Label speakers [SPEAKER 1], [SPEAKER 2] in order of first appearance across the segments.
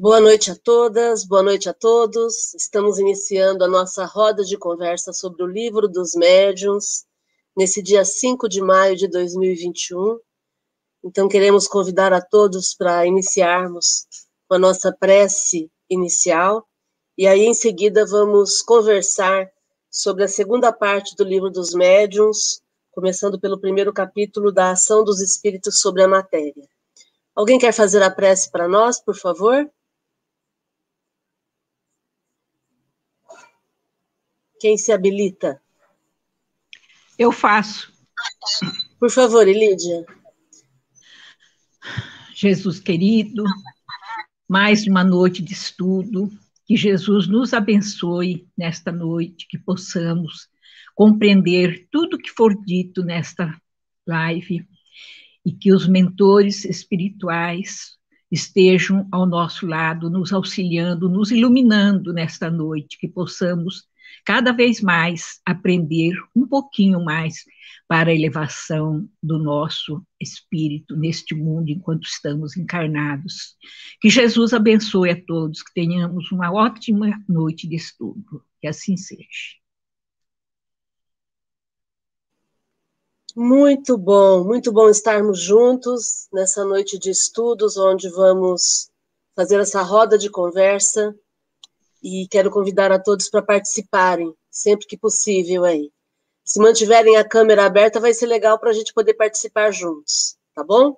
[SPEAKER 1] Boa noite a todas, boa noite a todos. Estamos iniciando a nossa roda de conversa sobre o livro dos médiuns, nesse dia 5 de maio de 2021. Então, queremos convidar a todos para iniciarmos com a nossa prece inicial, e aí em seguida vamos conversar sobre a segunda parte do livro dos médiuns, começando pelo primeiro capítulo da ação dos espíritos sobre a matéria. Alguém quer fazer a prece para nós, por favor? Quem se habilita?
[SPEAKER 2] Eu faço.
[SPEAKER 1] Por favor, Elídia.
[SPEAKER 2] Jesus querido, mais uma noite de estudo, que Jesus nos abençoe nesta noite, que possamos compreender tudo que for dito nesta live e que os mentores espirituais estejam ao nosso lado, nos auxiliando, nos iluminando nesta noite, que possamos cada vez mais aprender um pouquinho mais para a elevação do nosso espírito neste mundo enquanto estamos encarnados. Que Jesus abençoe a todos, que tenhamos uma ótima noite de estudo. Que assim seja.
[SPEAKER 1] Muito bom, muito bom estarmos juntos nessa noite de estudos, onde vamos fazer essa roda de conversa e quero convidar a todos para participarem, sempre que possível aí. Se mantiverem a câmera aberta, vai ser legal para a gente poder participar juntos, tá bom?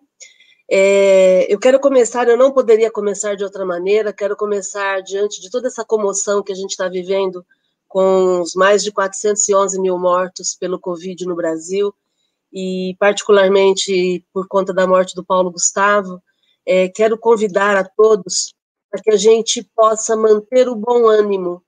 [SPEAKER 1] É, eu quero começar, eu não poderia começar de outra maneira, quero começar diante de toda essa comoção que a gente está vivendo com os mais de 411 mil mortos pelo Covid no Brasil, e particularmente por conta da morte do Paulo Gustavo, é, quero convidar a todos para que a gente possa manter o bom ânimo.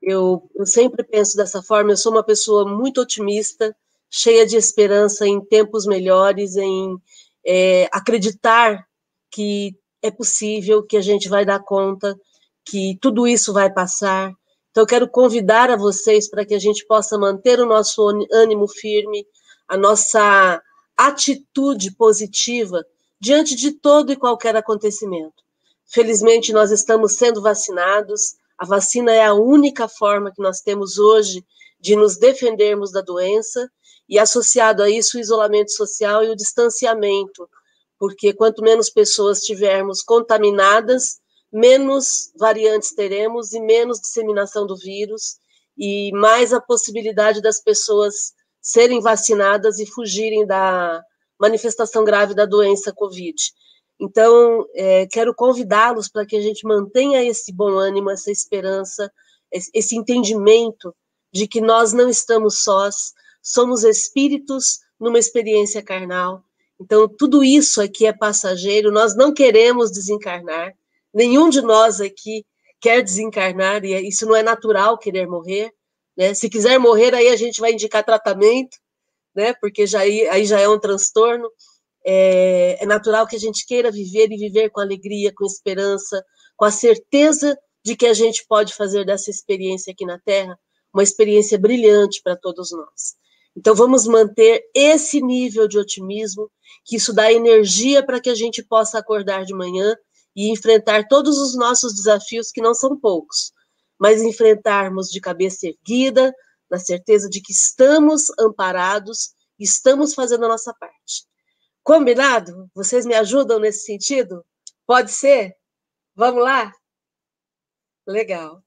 [SPEAKER 1] Eu, eu sempre penso dessa forma, eu sou uma pessoa muito otimista, cheia de esperança em tempos melhores, em é, acreditar que é possível, que a gente vai dar conta, que tudo isso vai passar. Então, eu quero convidar a vocês para que a gente possa manter o nosso ânimo firme, a nossa atitude positiva diante de todo e qualquer acontecimento. Felizmente, nós estamos sendo vacinados. A vacina é a única forma que nós temos hoje de nos defendermos da doença, e associado a isso o isolamento social e o distanciamento, porque quanto menos pessoas tivermos contaminadas, menos variantes teremos e menos disseminação do vírus, e mais a possibilidade das pessoas serem vacinadas e fugirem da manifestação grave da doença Covid. Então, é, quero convidá-los para que a gente mantenha esse bom ânimo, essa esperança, esse entendimento de que nós não estamos sós, somos espíritos numa experiência carnal. Então, tudo isso aqui é passageiro, nós não queremos desencarnar, nenhum de nós aqui quer desencarnar, e isso não é natural querer morrer. Né? Se quiser morrer, aí a gente vai indicar tratamento, né? porque já, aí já é um transtorno. É, é natural que a gente queira viver e viver com alegria, com esperança, com a certeza de que a gente pode fazer dessa experiência aqui na Terra uma experiência brilhante para todos nós. Então, vamos manter esse nível de otimismo, que isso dá energia para que a gente possa acordar de manhã e enfrentar todos os nossos desafios, que não são poucos, mas enfrentarmos de cabeça erguida, na certeza de que estamos amparados, estamos fazendo a nossa parte. Combinado? Vocês me ajudam nesse sentido? Pode ser? Vamos lá? Legal.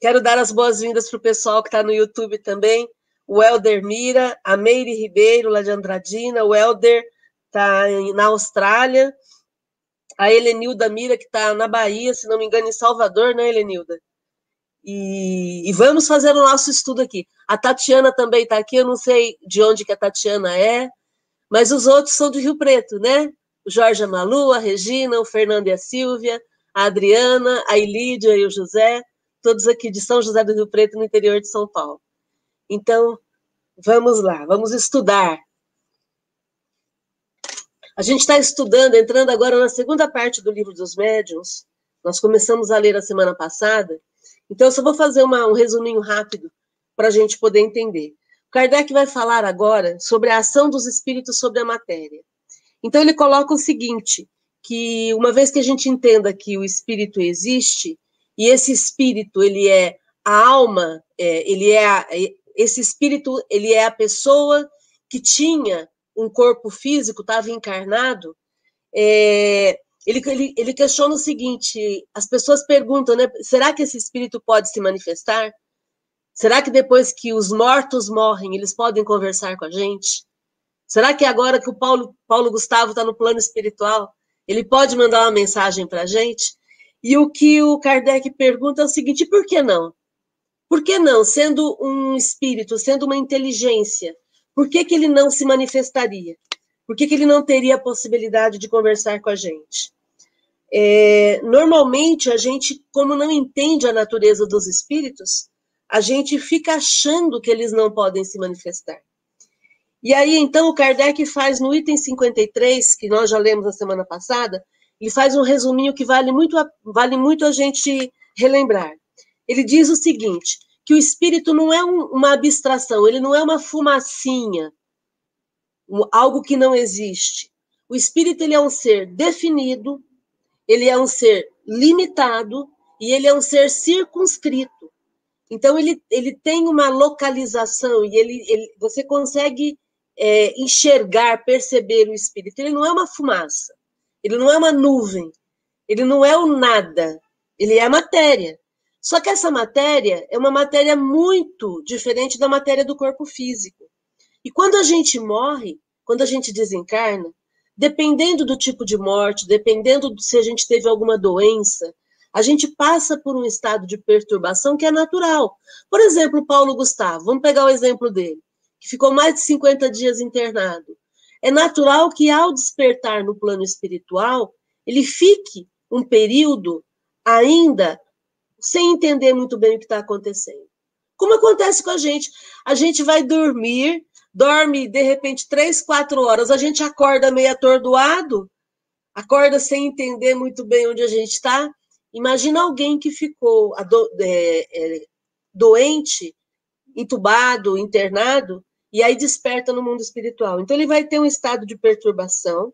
[SPEAKER 1] Quero dar as boas-vindas para o pessoal que está no YouTube também. O Helder Mira, a Meire Ribeiro, lá de Andradina. O Helder está na Austrália. A Helenilda Mira, que está na Bahia, se não me engano, em Salvador, né, Helenilda? E, e, vamos fazer o nosso estudo aqui. A Tatiana também está aqui, eu não sei de onde que a Tatiana é, mas os outros são do Rio Preto, né? O Jorge Malu, a Regina, o Fernando e a Silvia, a Adriana, a Ilídia e o José, todos aqui de São José do Rio Preto, no interior de São Paulo. Então, vamos lá, vamos estudar. A gente está estudando, entrando agora na segunda parte do livro dos médiuns. Nós começamos a ler a semana passada, então eu só vou fazer uma, um resuminho rápido para a gente poder entender. Kardec vai falar agora sobre a ação dos espíritos sobre a matéria. Então, ele coloca o seguinte: que uma vez que a gente entenda que o espírito existe e esse espírito ele é a alma, é, ele é a, esse espírito ele é a pessoa que tinha um corpo físico, estava encarnado. É, ele, ele, ele questiona o seguinte: as pessoas perguntam, né? Será que esse espírito pode se manifestar? Será que depois que os mortos morrem, eles podem conversar com a gente? Será que agora que o Paulo, Paulo Gustavo está no plano espiritual, ele pode mandar uma mensagem para a gente? E o que o Kardec pergunta é o seguinte: por que não? Por que não, sendo um espírito, sendo uma inteligência, por que, que ele não se manifestaria? Por que, que ele não teria a possibilidade de conversar com a gente? É, normalmente, a gente, como não entende a natureza dos espíritos, a gente fica achando que eles não podem se manifestar. E aí, então, o Kardec faz no item 53, que nós já lemos a semana passada, ele faz um resuminho que vale muito a, vale muito a gente relembrar. Ele diz o seguinte, que o espírito não é um, uma abstração, ele não é uma fumacinha, um, algo que não existe. O espírito ele é um ser definido, ele é um ser limitado e ele é um ser circunscrito. Então, ele, ele tem uma localização e ele, ele você consegue é, enxergar, perceber o espírito. Ele não é uma fumaça, ele não é uma nuvem, ele não é o nada, ele é matéria. Só que essa matéria é uma matéria muito diferente da matéria do corpo físico. E quando a gente morre, quando a gente desencarna, dependendo do tipo de morte, dependendo se a gente teve alguma doença, a gente passa por um estado de perturbação que é natural. Por exemplo, Paulo Gustavo, vamos pegar o exemplo dele, que ficou mais de 50 dias internado. É natural que, ao despertar no plano espiritual, ele fique um período ainda sem entender muito bem o que está acontecendo. Como acontece com a gente? A gente vai dormir, dorme de repente três, quatro horas, a gente acorda meio atordoado, acorda sem entender muito bem onde a gente está, Imagina alguém que ficou é, é, doente, entubado, internado, e aí desperta no mundo espiritual. Então, ele vai ter um estado de perturbação,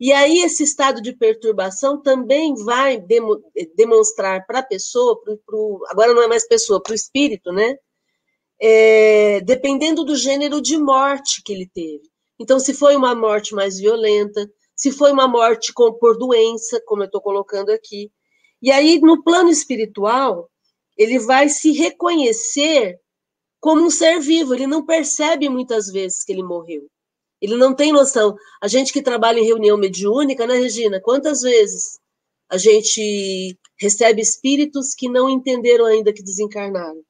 [SPEAKER 1] e aí esse estado de perturbação também vai demo, demonstrar para a pessoa, pro, pro, agora não é mais pessoa, para o espírito, né? É, dependendo do gênero de morte que ele teve. Então, se foi uma morte mais violenta, se foi uma morte com, por doença, como eu estou colocando aqui, e aí, no plano espiritual, ele vai se reconhecer como um ser vivo, ele não percebe muitas vezes que ele morreu. Ele não tem noção. A gente que trabalha em reunião mediúnica, né, Regina? Quantas vezes a gente recebe espíritos que não entenderam ainda que desencarnaram?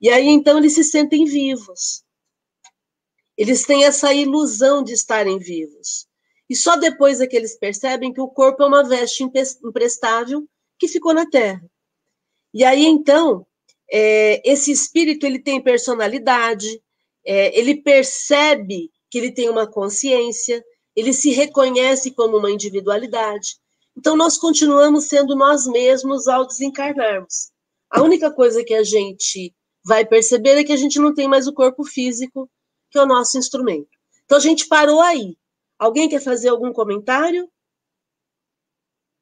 [SPEAKER 1] E aí, então, eles se sentem vivos. Eles têm essa ilusão de estarem vivos. E só depois é que eles percebem que o corpo é uma veste emprestável que ficou na Terra. E aí, então, é, esse espírito ele tem personalidade, é, ele percebe que ele tem uma consciência, ele se reconhece como uma individualidade. Então, nós continuamos sendo nós mesmos ao desencarnarmos. A única coisa que a gente vai perceber é que a gente não tem mais o corpo físico, que é o nosso instrumento. Então, a gente parou aí. Alguém quer fazer algum comentário?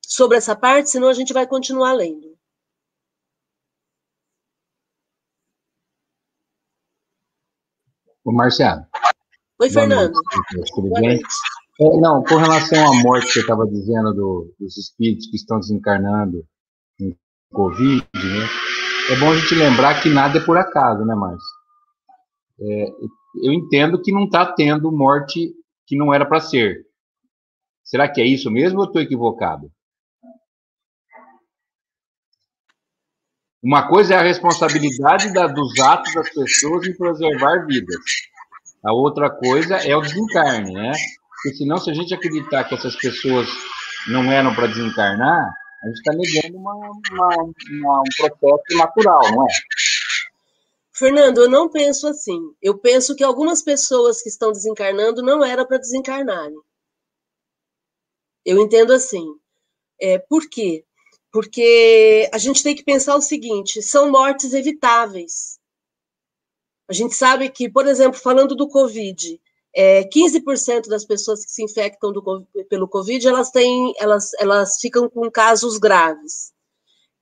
[SPEAKER 1] Sobre essa parte, senão a gente vai continuar lendo.
[SPEAKER 3] Ô, Marciano.
[SPEAKER 1] Oi, Fernando.
[SPEAKER 3] Tudo bem? É, não, com relação à morte que eu estava dizendo do, dos espíritos que estão desencarnando em Covid, né? É bom a gente lembrar que nada é por acaso, né, Márcio? É, eu entendo que não está tendo morte que não era para ser. Será que é isso mesmo ou estou equivocado? Uma coisa é a responsabilidade da, dos atos das pessoas em preservar vidas. A outra coisa é o desencarne, né? Porque senão, se a gente acreditar que essas pessoas não eram para desencarnar, a gente está negando uma, uma, uma, um processo natural, não é?
[SPEAKER 1] Fernando, eu não penso assim. Eu penso que algumas pessoas que estão desencarnando não era para desencarnarem. Eu entendo assim. É, por quê? Porque a gente tem que pensar o seguinte: são mortes evitáveis. A gente sabe que, por exemplo, falando do Covid, é, 15% das pessoas que se infectam do, pelo Covid, elas têm, elas, elas ficam com casos graves.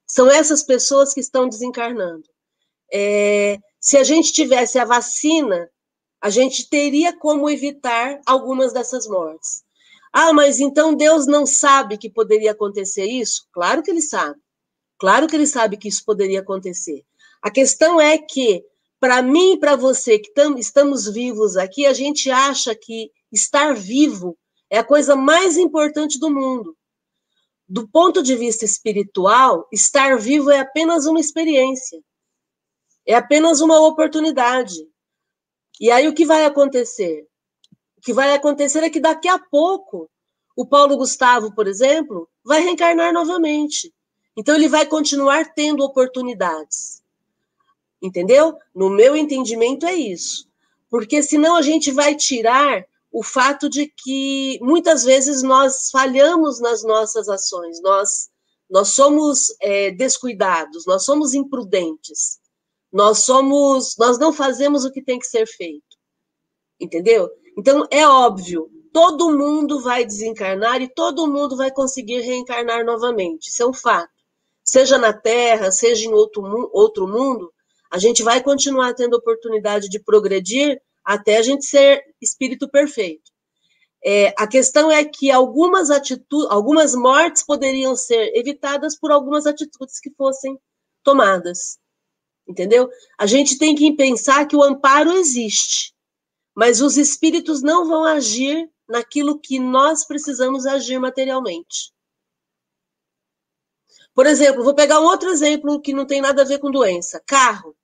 [SPEAKER 1] São essas pessoas que estão desencarnando. É, se a gente tivesse a vacina, a gente teria como evitar algumas dessas mortes. Ah, mas então Deus não sabe que poderia acontecer isso? Claro que ele sabe. Claro que ele sabe que isso poderia acontecer. A questão é que para mim e para você que tam, estamos vivos aqui, a gente acha que estar vivo é a coisa mais importante do mundo. Do ponto de vista espiritual, estar vivo é apenas uma experiência, é apenas uma oportunidade. E aí o que vai acontecer? O que vai acontecer é que daqui a pouco o Paulo Gustavo, por exemplo, vai reencarnar novamente. Então ele vai continuar tendo oportunidades. Entendeu? No meu entendimento é isso. Porque senão a gente vai tirar o fato de que muitas vezes nós falhamos nas nossas ações, nós, nós somos é, descuidados, nós somos imprudentes, nós somos, nós não fazemos o que tem que ser feito, entendeu? Então é óbvio, todo mundo vai desencarnar e todo mundo vai conseguir reencarnar novamente, isso é um fato. Seja na Terra, seja em outro, outro mundo, a gente vai continuar tendo oportunidade de progredir até a gente ser espírito perfeito. É, a questão é que algumas atitudes, algumas mortes poderiam ser evitadas por algumas atitudes que fossem tomadas. Entendeu? A gente tem que pensar que o amparo existe, mas os espíritos não vão agir naquilo que nós precisamos agir materialmente. Por exemplo, vou pegar um outro exemplo que não tem nada a ver com doença: carro.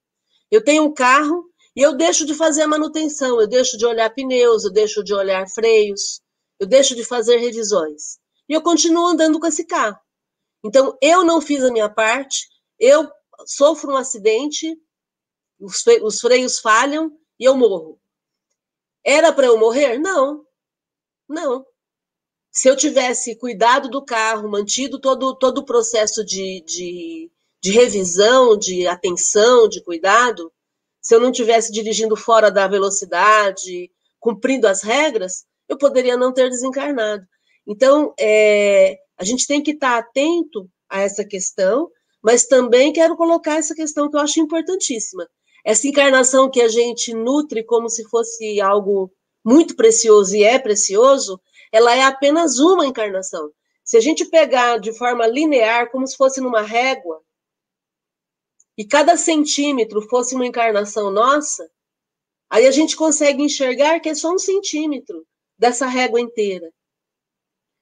[SPEAKER 1] Eu tenho um carro e eu deixo de fazer a manutenção, eu deixo de olhar pneus, eu deixo de olhar freios, eu deixo de fazer revisões. E eu continuo andando com esse carro. Então, eu não fiz a minha parte, eu sofro um acidente, os freios falham e eu morro. Era para eu morrer? Não. Não. Se eu tivesse cuidado do carro, mantido todo, todo o processo de, de de revisão, de atenção, de cuidado, se eu não tivesse dirigindo fora da velocidade, cumprindo as regras, eu poderia não ter desencarnado. Então, é, a gente tem que estar atento a essa questão, mas também quero colocar essa questão que eu acho importantíssima. Essa encarnação que a gente nutre como se fosse algo muito precioso e é precioso, ela é apenas uma encarnação. Se a gente pegar de forma linear, como se fosse numa régua, e cada centímetro fosse uma encarnação nossa, aí a gente consegue enxergar que é só um centímetro dessa régua inteira.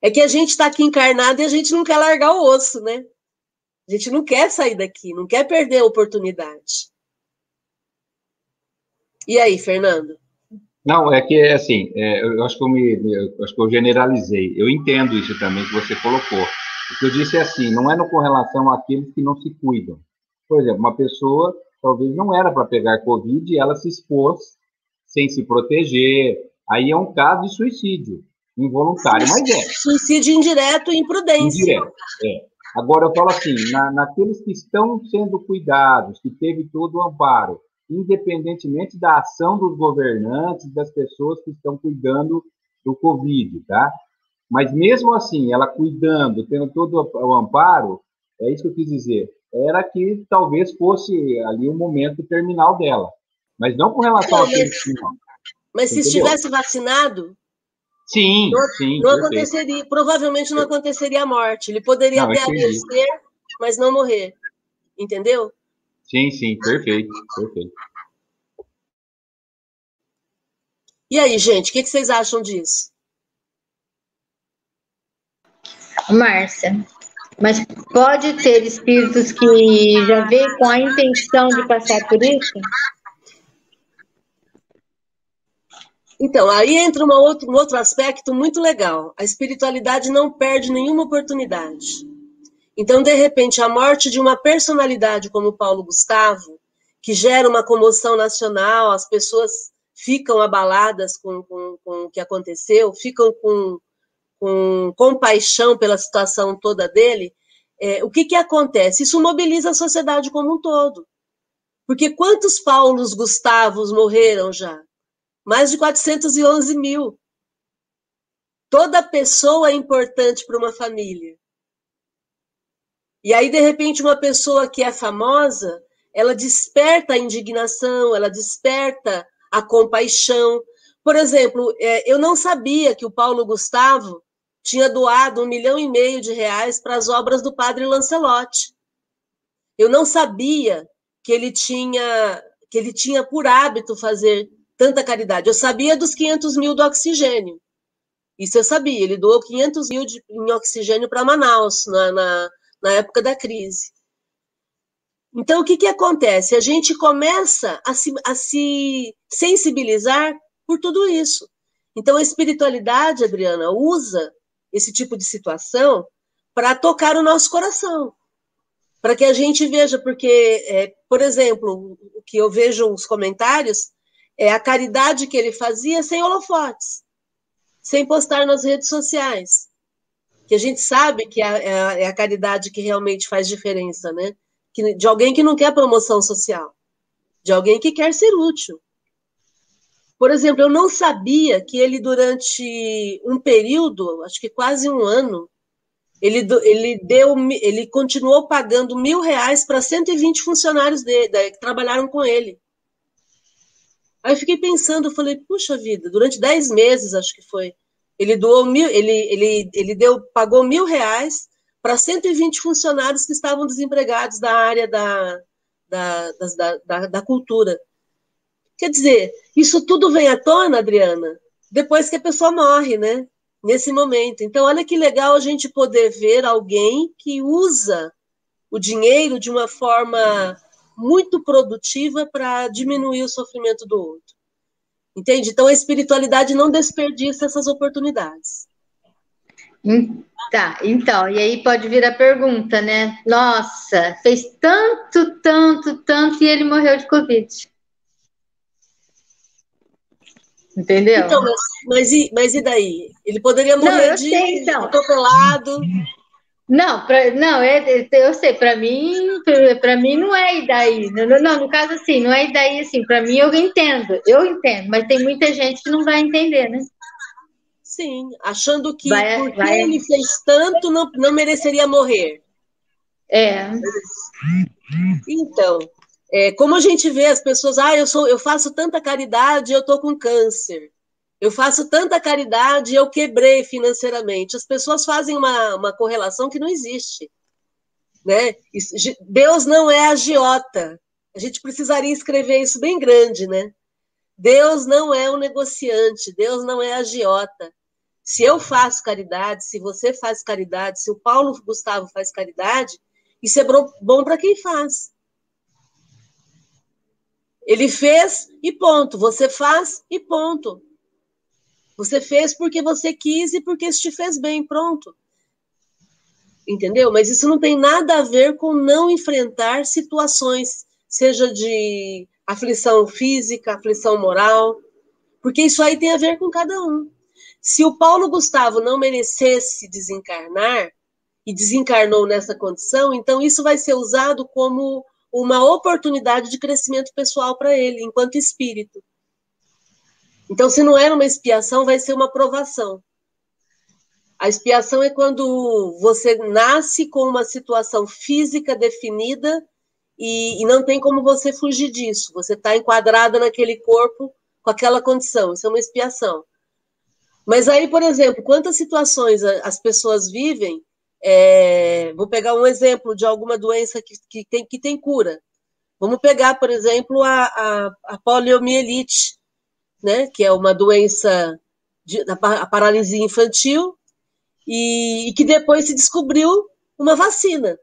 [SPEAKER 1] É que a gente está aqui encarnado e a gente não quer largar o osso, né? A gente não quer sair daqui, não quer perder a oportunidade. E aí, Fernando?
[SPEAKER 3] Não, é que assim, é, eu acho que eu me, eu acho que eu generalizei. Eu entendo isso também que você colocou. O que eu disse é assim, não é no com relação àqueles que não se cuidam. Por exemplo, uma pessoa talvez não era para pegar Covid e ela se expôs sem se proteger. Aí é um caso de suicídio involuntário, mas é.
[SPEAKER 1] Suicídio indireto e imprudência.
[SPEAKER 3] Indireto, é. Agora, eu falo assim, na, naqueles que estão sendo cuidados, que teve todo o amparo, independentemente da ação dos governantes, das pessoas que estão cuidando do Covid, tá? Mas mesmo assim, ela cuidando, tendo todo o amparo, é isso que eu quis dizer, era que talvez fosse ali o momento terminal dela. Mas não com relação não, a mas,
[SPEAKER 1] mas se estivesse vacinado,
[SPEAKER 3] sim,
[SPEAKER 1] não,
[SPEAKER 3] sim,
[SPEAKER 1] não aconteceria, provavelmente não aconteceria a morte. Ele poderia até adoecer, mas não morrer. Entendeu?
[SPEAKER 3] Sim, sim, perfeito, perfeito.
[SPEAKER 1] E aí, gente, o que, que vocês acham disso?
[SPEAKER 4] Márcia, mas pode ter espíritos que já veio com a intenção de passar por isso?
[SPEAKER 1] Então, aí entra uma outro, um outro aspecto muito legal. A espiritualidade não perde nenhuma oportunidade. Então, de repente, a morte de uma personalidade como Paulo Gustavo, que gera uma comoção nacional, as pessoas ficam abaladas com, com, com o que aconteceu, ficam com com compaixão pela situação toda dele, é, o que, que acontece? Isso mobiliza a sociedade como um todo. Porque quantos Paulos Gustavos morreram já? mais de 411 mil. Toda pessoa é importante para uma família. E aí, de repente, uma pessoa que é famosa, ela desperta a indignação, ela desperta a compaixão. Por exemplo, é, eu não sabia que o Paulo Gustavo tinha doado um milhão e meio de reais para as obras do padre Lancelotti. Eu não sabia que ele tinha que ele tinha por hábito fazer tanta caridade. Eu sabia dos 500 mil do oxigênio. Isso eu sabia. Ele doou 500 mil de, em oxigênio para Manaus na, na, na, época da crise. Então, o que, que acontece? A gente começa a se, a se sensibilizar por tudo isso. Então, a espiritualidade, Adriana, usa esse tipo de situação para tocar o nosso coração para que a gente veja, porque, é, por exemplo, o que eu vejo os comentários é a caridade que ele fazia sem holofotes, sem postar nas redes sociais. Que a gente sabe que é, é, é a caridade que realmente faz diferença, né? Que, de alguém que não quer promoção social, de alguém que quer ser útil. Por exemplo, eu não sabia que ele, durante um período, acho que quase um ano, ele, ele deu, ele continuou pagando mil reais para 120 funcionários dele, que trabalharam com ele. Aí eu fiquei pensando, eu falei, puxa vida, durante 10 meses, acho que foi, ele doou mil, ele, ele, ele deu, pagou mil reais para 120 funcionários que estavam desempregados da área da, da, da, da, da cultura. Quer dizer, isso tudo vem à tona, Adriana, depois que a pessoa morre, né? nesse momento. Então, olha que legal a gente poder ver alguém que usa o dinheiro de uma forma muito produtiva para diminuir o sofrimento do outro. Entende? Então, a espiritualidade não desperdiça essas oportunidades.
[SPEAKER 4] Tá, então, e aí pode vir a pergunta, né? Nossa, fez tanto, tanto, tanto e ele morreu de Covid. Entendeu?
[SPEAKER 1] Então, mas, mas, e, mas e daí? Ele poderia morrer não, de sei, então. atropelado.
[SPEAKER 4] Não, pra, não, é, eu sei, para mim, para mim não é daí. Não, não, no caso assim, não é daí assim, para mim eu entendo, eu entendo, mas tem muita gente que não vai entender, né?
[SPEAKER 1] Sim, achando que vai, porque vai. ele fez tanto, não, não mereceria morrer.
[SPEAKER 4] É.
[SPEAKER 1] Então, é, como a gente vê as pessoas, ah, eu, sou, eu faço tanta caridade, eu estou com câncer. Eu faço tanta caridade, eu quebrei financeiramente. As pessoas fazem uma, uma correlação que não existe. Né? Deus não é agiota. A gente precisaria escrever isso bem grande, né? Deus não é um negociante, Deus não é agiota. Se eu faço caridade, se você faz caridade, se o Paulo Gustavo faz caridade, isso é bom para quem faz. Ele fez e ponto. Você faz e ponto. Você fez porque você quis e porque isso te fez bem, pronto. Entendeu? Mas isso não tem nada a ver com não enfrentar situações, seja de aflição física, aflição moral, porque isso aí tem a ver com cada um. Se o Paulo Gustavo não merecesse desencarnar e desencarnou nessa condição, então isso vai ser usado como uma oportunidade de crescimento pessoal para ele, enquanto espírito. Então, se não era uma expiação, vai ser uma provação. A expiação é quando você nasce com uma situação física definida e, e não tem como você fugir disso. Você está enquadrada naquele corpo com aquela condição. Isso é uma expiação. Mas aí, por exemplo, quantas situações as pessoas vivem é, vou pegar um exemplo de alguma doença que, que, tem, que tem cura. Vamos pegar, por exemplo, a, a, a poliomielite, né, que é uma doença de, a paralisia infantil, e, e que depois se descobriu uma vacina.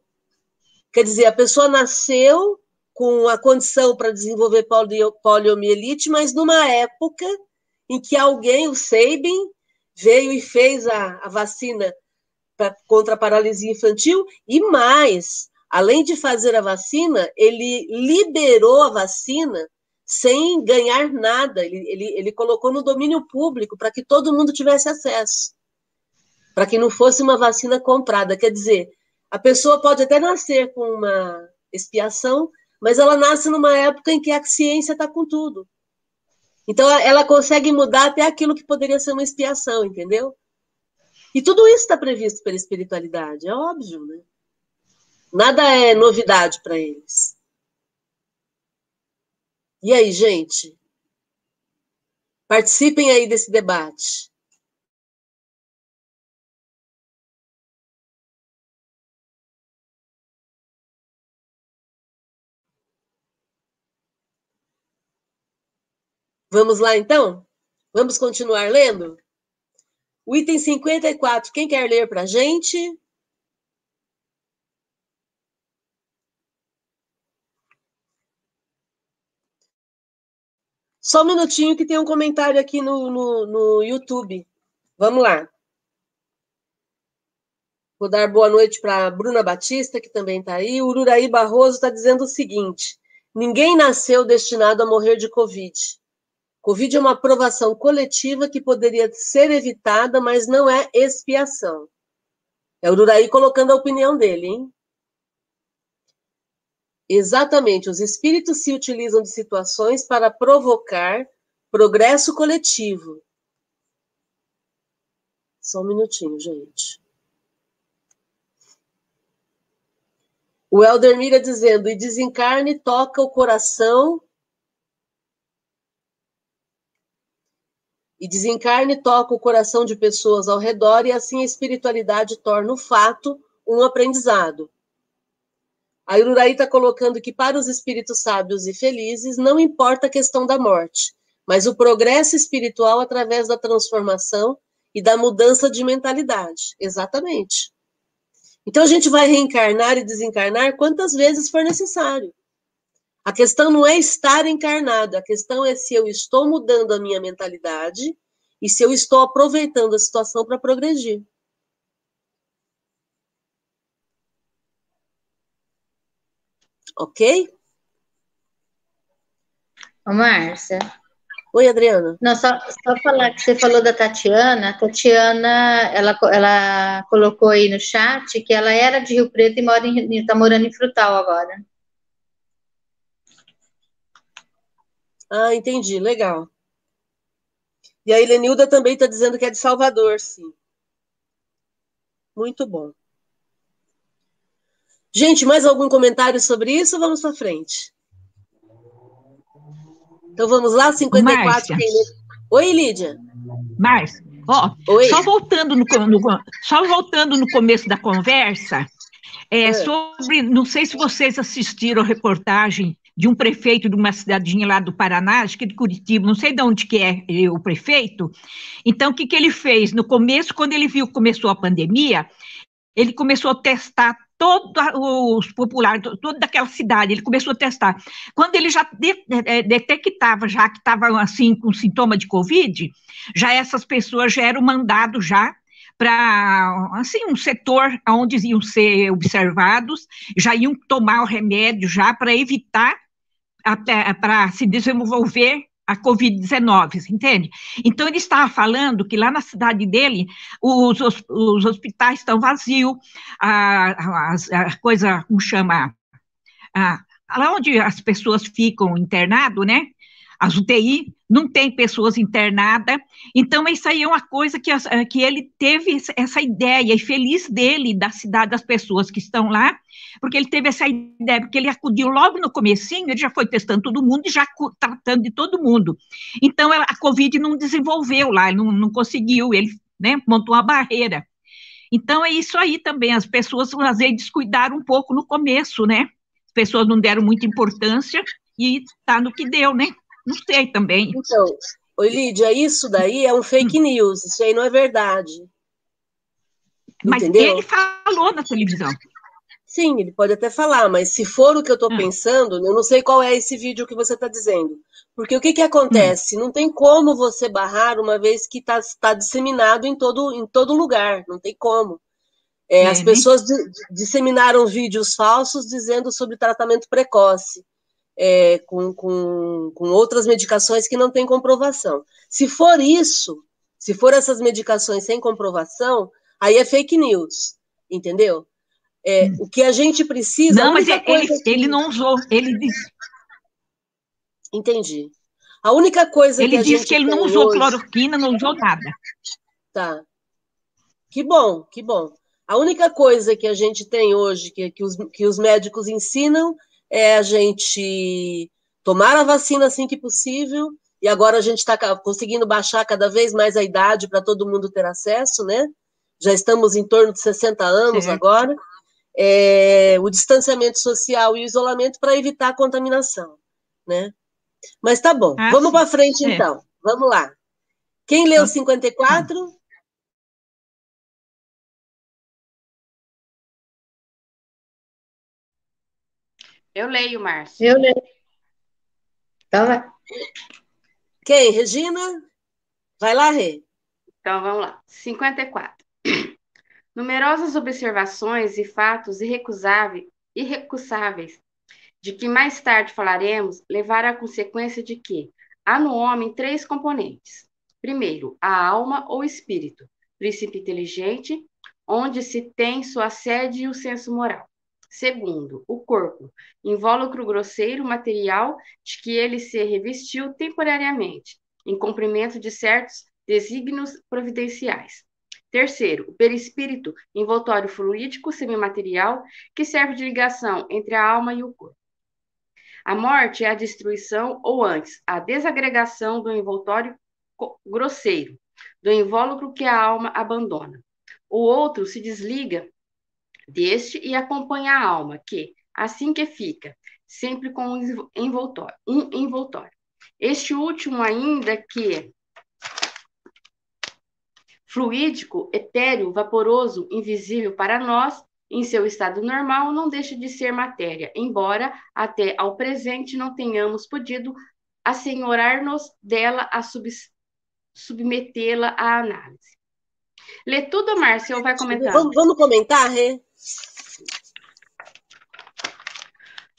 [SPEAKER 1] Quer dizer, a pessoa nasceu com a condição para desenvolver polio, poliomielite, mas numa época em que alguém, o Sabin, veio e fez a, a vacina pra, contra a paralisia infantil e mais, além de fazer a vacina, ele liberou a vacina sem ganhar nada. Ele, ele, ele colocou no domínio público para que todo mundo tivesse acesso, para que não fosse uma vacina comprada. Quer dizer, a pessoa pode até nascer com uma expiação, mas ela nasce numa época em que a ciência está com tudo. Então, ela consegue mudar até aquilo que poderia ser uma expiação, entendeu? E tudo isso está previsto pela espiritualidade, é óbvio, né? Nada é novidade para eles. E aí, gente? Participem aí desse debate. Vamos lá, então? Vamos continuar lendo? O item 54, quem quer ler para a gente? Só um minutinho que tem um comentário aqui no, no, no YouTube. Vamos lá. Vou dar boa noite para Bruna Batista, que também está aí. O Ururaí Barroso está dizendo o seguinte: ninguém nasceu destinado a morrer de Covid. Covid é uma aprovação coletiva que poderia ser evitada, mas não é expiação. É o Ururaí colocando a opinião dele, hein? Exatamente, os espíritos se utilizam de situações para provocar progresso coletivo. Só um minutinho, gente. O Elder Mira dizendo, e desencarne toca o coração. E desencarne toca o coração de pessoas ao redor, e assim a espiritualidade torna o fato um aprendizado. A Iruraí está colocando que para os espíritos sábios e felizes não importa a questão da morte, mas o progresso espiritual através da transformação e da mudança de mentalidade. Exatamente. Então a gente vai reencarnar e desencarnar quantas vezes for necessário. A questão não é estar encarnado, a questão é se eu estou mudando a minha mentalidade e se eu estou aproveitando a situação para progredir. Ok?
[SPEAKER 4] Ô, Márcia.
[SPEAKER 1] Oi, Adriana.
[SPEAKER 4] Não, só, só falar que você falou da Tatiana. A Tatiana, ela, ela colocou aí no chat que ela era de Rio Preto e mora em, está morando em Frutal agora.
[SPEAKER 1] Ah, entendi, legal. E a Helenilda também está dizendo que é de Salvador, sim. Muito bom. Gente, mais algum comentário sobre isso? Vamos para frente. Então vamos lá, 54. Márcia. Oi, Lídia.
[SPEAKER 2] Márcia, ó, Oi. só voltando no, no, só voltando no começo da conversa, é, é. sobre, não sei se vocês assistiram a reportagem de um prefeito de uma cidadinha lá do Paraná, acho que de Curitiba, não sei de onde que é o prefeito. Então, o que, que ele fez? No começo, quando ele viu que começou a pandemia, ele começou a testar todos os populares, toda daquela cidade, ele começou a testar. Quando ele já de, de, detectava, já que estavam assim com sintoma de Covid, já essas pessoas já eram mandados já para assim um setor onde iam ser observados, já iam tomar o remédio já para evitar para se desenvolver a Covid-19, entende? Então, ele estava falando que lá na cidade dele, os, os, os hospitais estão vazios, a, a, a, coisa, como chama? A, lá onde as pessoas ficam internadas, né? As UTI, não tem pessoas internadas. Então, isso aí é uma coisa que, que ele teve essa ideia, e feliz dele, da cidade, das pessoas que estão lá, porque ele teve essa ideia, porque ele acudiu logo no comecinho, ele já foi testando todo mundo e já tratando de todo mundo. Então, a Covid não desenvolveu lá, não, não conseguiu, ele né, montou uma barreira. Então, é isso aí também, as pessoas, às vezes, descuidaram um pouco no começo, né? As pessoas não deram muita importância e tá no que deu, né? Não sei também.
[SPEAKER 1] Então, oi, Lídia, isso daí é um fake hum. news, isso aí não é verdade.
[SPEAKER 2] Mas Entendeu? ele falou na televisão.
[SPEAKER 1] Sim, ele pode até falar, mas se for o que eu estou hum. pensando, eu não sei qual é esse vídeo que você está dizendo. Porque o que, que acontece? Hum. Não tem como você barrar uma vez que está tá disseminado em todo, em todo lugar. Não tem como. É, é, as pessoas disseminaram vídeos falsos dizendo sobre tratamento precoce é, com, com, com outras medicações que não têm comprovação. Se for isso, se for essas medicações sem comprovação, aí é fake news, entendeu? É, hum. O que a gente precisa.
[SPEAKER 2] Não, mas ele, que... ele não usou, ele disse.
[SPEAKER 1] Entendi. A única coisa
[SPEAKER 2] ele
[SPEAKER 1] que a
[SPEAKER 2] disse que ele não usou
[SPEAKER 1] hoje...
[SPEAKER 2] cloroquina, não usou nada.
[SPEAKER 1] Tá. Que bom, que bom. A única coisa que a gente tem hoje, que, que, os, que os médicos ensinam, é a gente tomar a vacina assim que possível, e agora a gente está conseguindo baixar cada vez mais a idade para todo mundo ter acesso, né? Já estamos em torno de 60 anos Sim. agora. É, o distanciamento social e o isolamento para evitar a contaminação, né? Mas tá bom, ah, vamos para frente é. então. Vamos lá. Quem leu 54?
[SPEAKER 5] Eu leio, Márcio.
[SPEAKER 4] Eu leio. Então vai.
[SPEAKER 1] Quem? Regina? Vai lá, Rê.
[SPEAKER 5] Então vamos lá. 54. Numerosas observações e fatos irrecusáveis, irrecusáveis de que mais tarde falaremos levaram à consequência de que há no homem três componentes. Primeiro, a alma ou espírito, princípio inteligente, onde se tem sua sede e o senso moral. Segundo, o corpo, invólucro grosseiro material de que ele se revestiu temporariamente, em cumprimento de certos desígnios providenciais. Terceiro, o perispírito, envoltório fluídico semimaterial, que serve de ligação entre a alma e o corpo. A morte é a destruição, ou antes, a desagregação do envoltório grosseiro, do invólucro que a alma abandona. O outro se desliga deste e acompanha a alma, que, assim que fica, sempre com um envoltório, um envoltório. Este último ainda que fluídico, etéreo, vaporoso, invisível para nós, em seu estado normal, não deixa de ser matéria, embora até ao presente não tenhamos podido assenhorar-nos dela a sub submetê-la à análise. Lê tudo, Márcia, ou vai comentar?
[SPEAKER 1] Vamos, vamos comentar, Rê?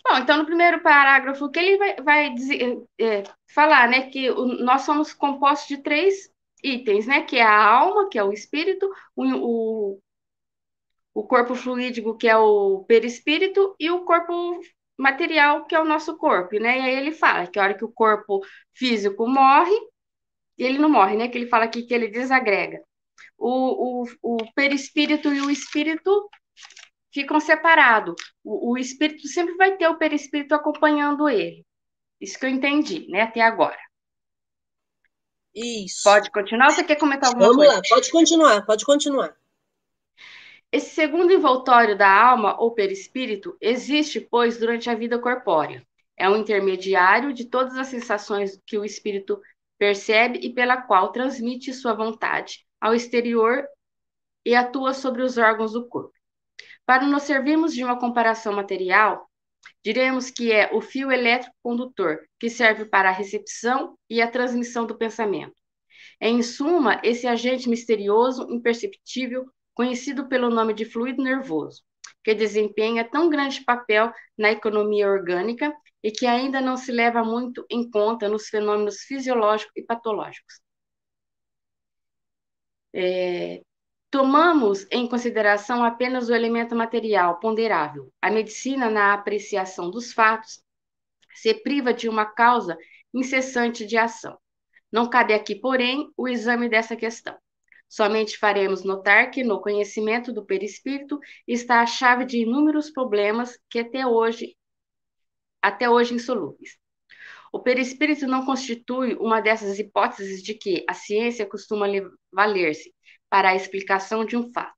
[SPEAKER 5] Bom, então no primeiro parágrafo que ele vai, vai dizer, é, falar, né, que o, nós somos compostos de três itens, né, que é a alma, que é o espírito, o, o, o corpo fluídico, que é o perispírito, e o corpo material, que é o nosso corpo, né, e aí ele fala que a hora que o corpo físico morre, ele não morre, né, que ele fala aqui que ele desagrega. O, o, o perispírito e o espírito ficam separados. O, o espírito sempre vai ter o perispírito acompanhando ele. Isso que eu entendi, né, até agora.
[SPEAKER 1] Isso.
[SPEAKER 5] Pode continuar ou você quer comentar alguma
[SPEAKER 1] Vamos
[SPEAKER 5] coisa?
[SPEAKER 1] Vamos lá, pode continuar, pode continuar.
[SPEAKER 5] Esse segundo envoltório da alma ou perispírito existe, pois, durante a vida corpórea. É um intermediário de todas as sensações que o espírito percebe e pela qual transmite sua vontade ao exterior e atua sobre os órgãos do corpo. Para nos servirmos de uma comparação material, diremos que é o fio elétrico condutor, que serve para a recepção e a transmissão do pensamento. É, em suma, esse agente misterioso, imperceptível, conhecido pelo nome de fluido nervoso, que desempenha tão grande papel na economia orgânica e que ainda não se leva muito em conta nos fenômenos fisiológicos e patológicos. É, Tomamos em consideração apenas o elemento material ponderável. A medicina, na apreciação dos fatos, se priva de uma causa incessante de ação. Não cabe aqui, porém, o exame dessa questão. Somente faremos notar que no conhecimento do perispírito está a chave de inúmeros problemas que até hoje até hoje insolúveis. O perispírito não constitui uma dessas hipóteses de que a ciência costuma valer-se para a explicação de um fato.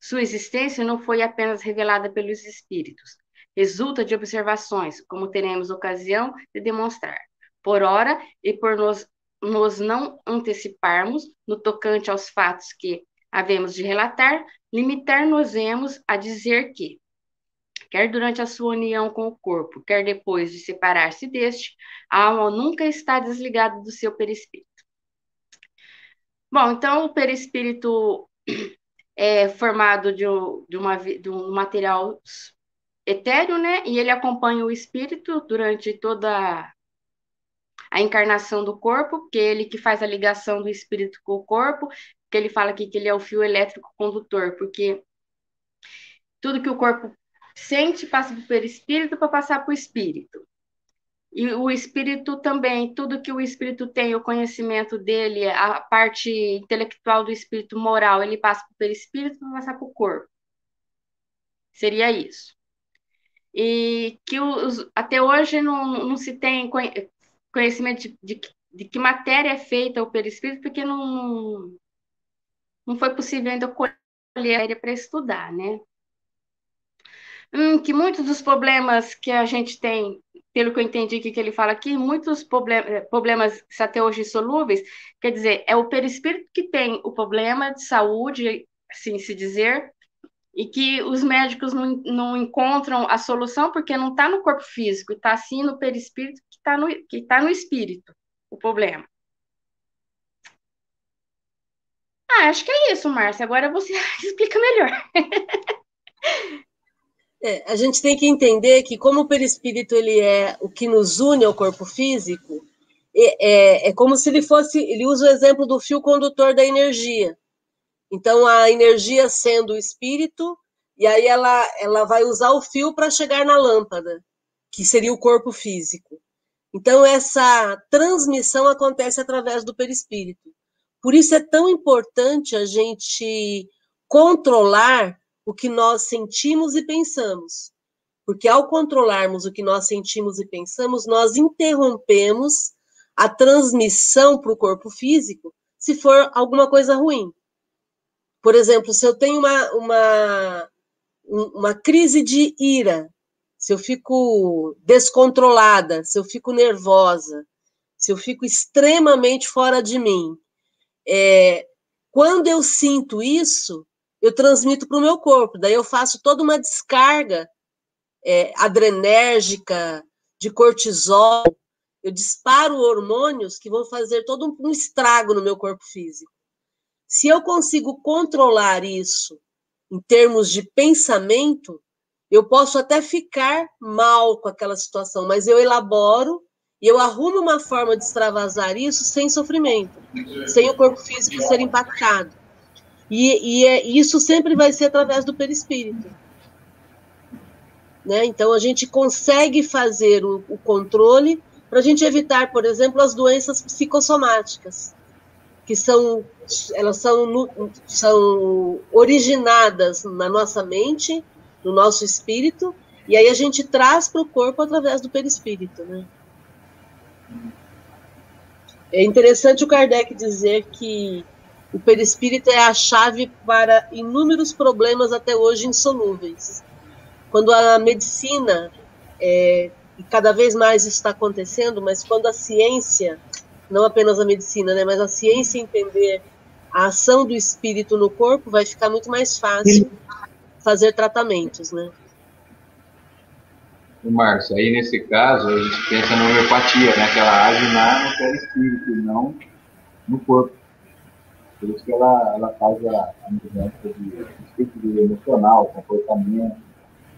[SPEAKER 5] Sua existência não foi apenas revelada pelos espíritos, resulta de observações, como teremos ocasião de demonstrar. Por ora, e por nos, nos não anteciparmos no tocante aos fatos que havemos de relatar, limitar-nos-emos a dizer que, quer durante a sua união com o corpo, quer depois de separar-se deste, a alma nunca está desligada do seu perispírito. Bom, então o perispírito é formado de, de, uma, de um material etéreo, né? E ele acompanha o espírito durante toda a encarnação do corpo, que é ele que faz a ligação do espírito com o corpo, que ele fala aqui que ele é o fio elétrico condutor, porque tudo que o corpo sente passa para o perispírito para passar para o espírito. E o espírito também, tudo que o espírito tem, o conhecimento dele, a parte intelectual do espírito moral, ele passa para o perispírito para passar para o corpo. Seria isso. E que os, até hoje não, não se tem conhecimento de, de, de que matéria é feita o perispírito, porque não, não foi possível ainda colher para estudar, né? Hum, que muitos dos problemas que a gente tem, pelo que eu entendi que, que ele fala aqui, muitos problem eh, problemas até hoje insolúveis, quer dizer, é o perispírito que tem o problema de saúde, assim se dizer, e que os médicos não, não encontram a solução porque não está no corpo físico, está sim no perispírito que está no, que tá no espírito, o problema. Ah, acho que é isso, Márcia. Agora você explica melhor.
[SPEAKER 1] É, a gente tem que entender que como o perispírito ele é o que nos une ao corpo físico, é, é, é como se ele fosse, ele usa o exemplo do fio condutor da energia. Então a energia sendo o espírito, e aí ela, ela vai usar o fio para chegar na lâmpada, que seria o corpo físico. Então essa transmissão acontece através do perispírito. Por isso é tão importante a gente controlar o que nós sentimos e pensamos. Porque ao controlarmos o que nós sentimos e pensamos, nós interrompemos a transmissão para o corpo físico se for alguma coisa ruim. Por exemplo, se eu tenho uma, uma, uma crise de ira, se eu fico descontrolada, se eu fico nervosa, se eu fico extremamente fora de mim, é, quando eu sinto isso, eu transmito para o meu corpo. Daí eu faço toda uma descarga é, adrenérgica, de cortisol. Eu disparo hormônios que vão fazer todo um estrago no meu corpo físico. Se eu consigo controlar isso em termos de pensamento, eu posso até ficar mal com aquela situação, mas eu elaboro e eu arrumo uma forma de extravasar isso sem sofrimento, sem o corpo físico ser impactado. E, e é, isso sempre vai ser através do perispírito. Né? Então, a gente consegue fazer o, o controle para a gente evitar, por exemplo, as doenças psicossomáticas, que são, elas são, são originadas na nossa mente, no nosso espírito, e aí a gente traz para o corpo através do perispírito. Né? É interessante o Kardec dizer que o perispírito é a chave para inúmeros problemas até hoje insolúveis. Quando a medicina, é, e cada vez mais isso está acontecendo, mas quando a ciência, não apenas a medicina, né, mas a ciência entender a ação do espírito no corpo, vai ficar muito mais fácil fazer tratamentos, né?
[SPEAKER 3] Márcio, aí nesse caso a gente pensa na homeopatia, né? Que ela age na, no perispírito, não no corpo. Por isso que ela, ela faz a, a mudança de espírito emocional, comportamento.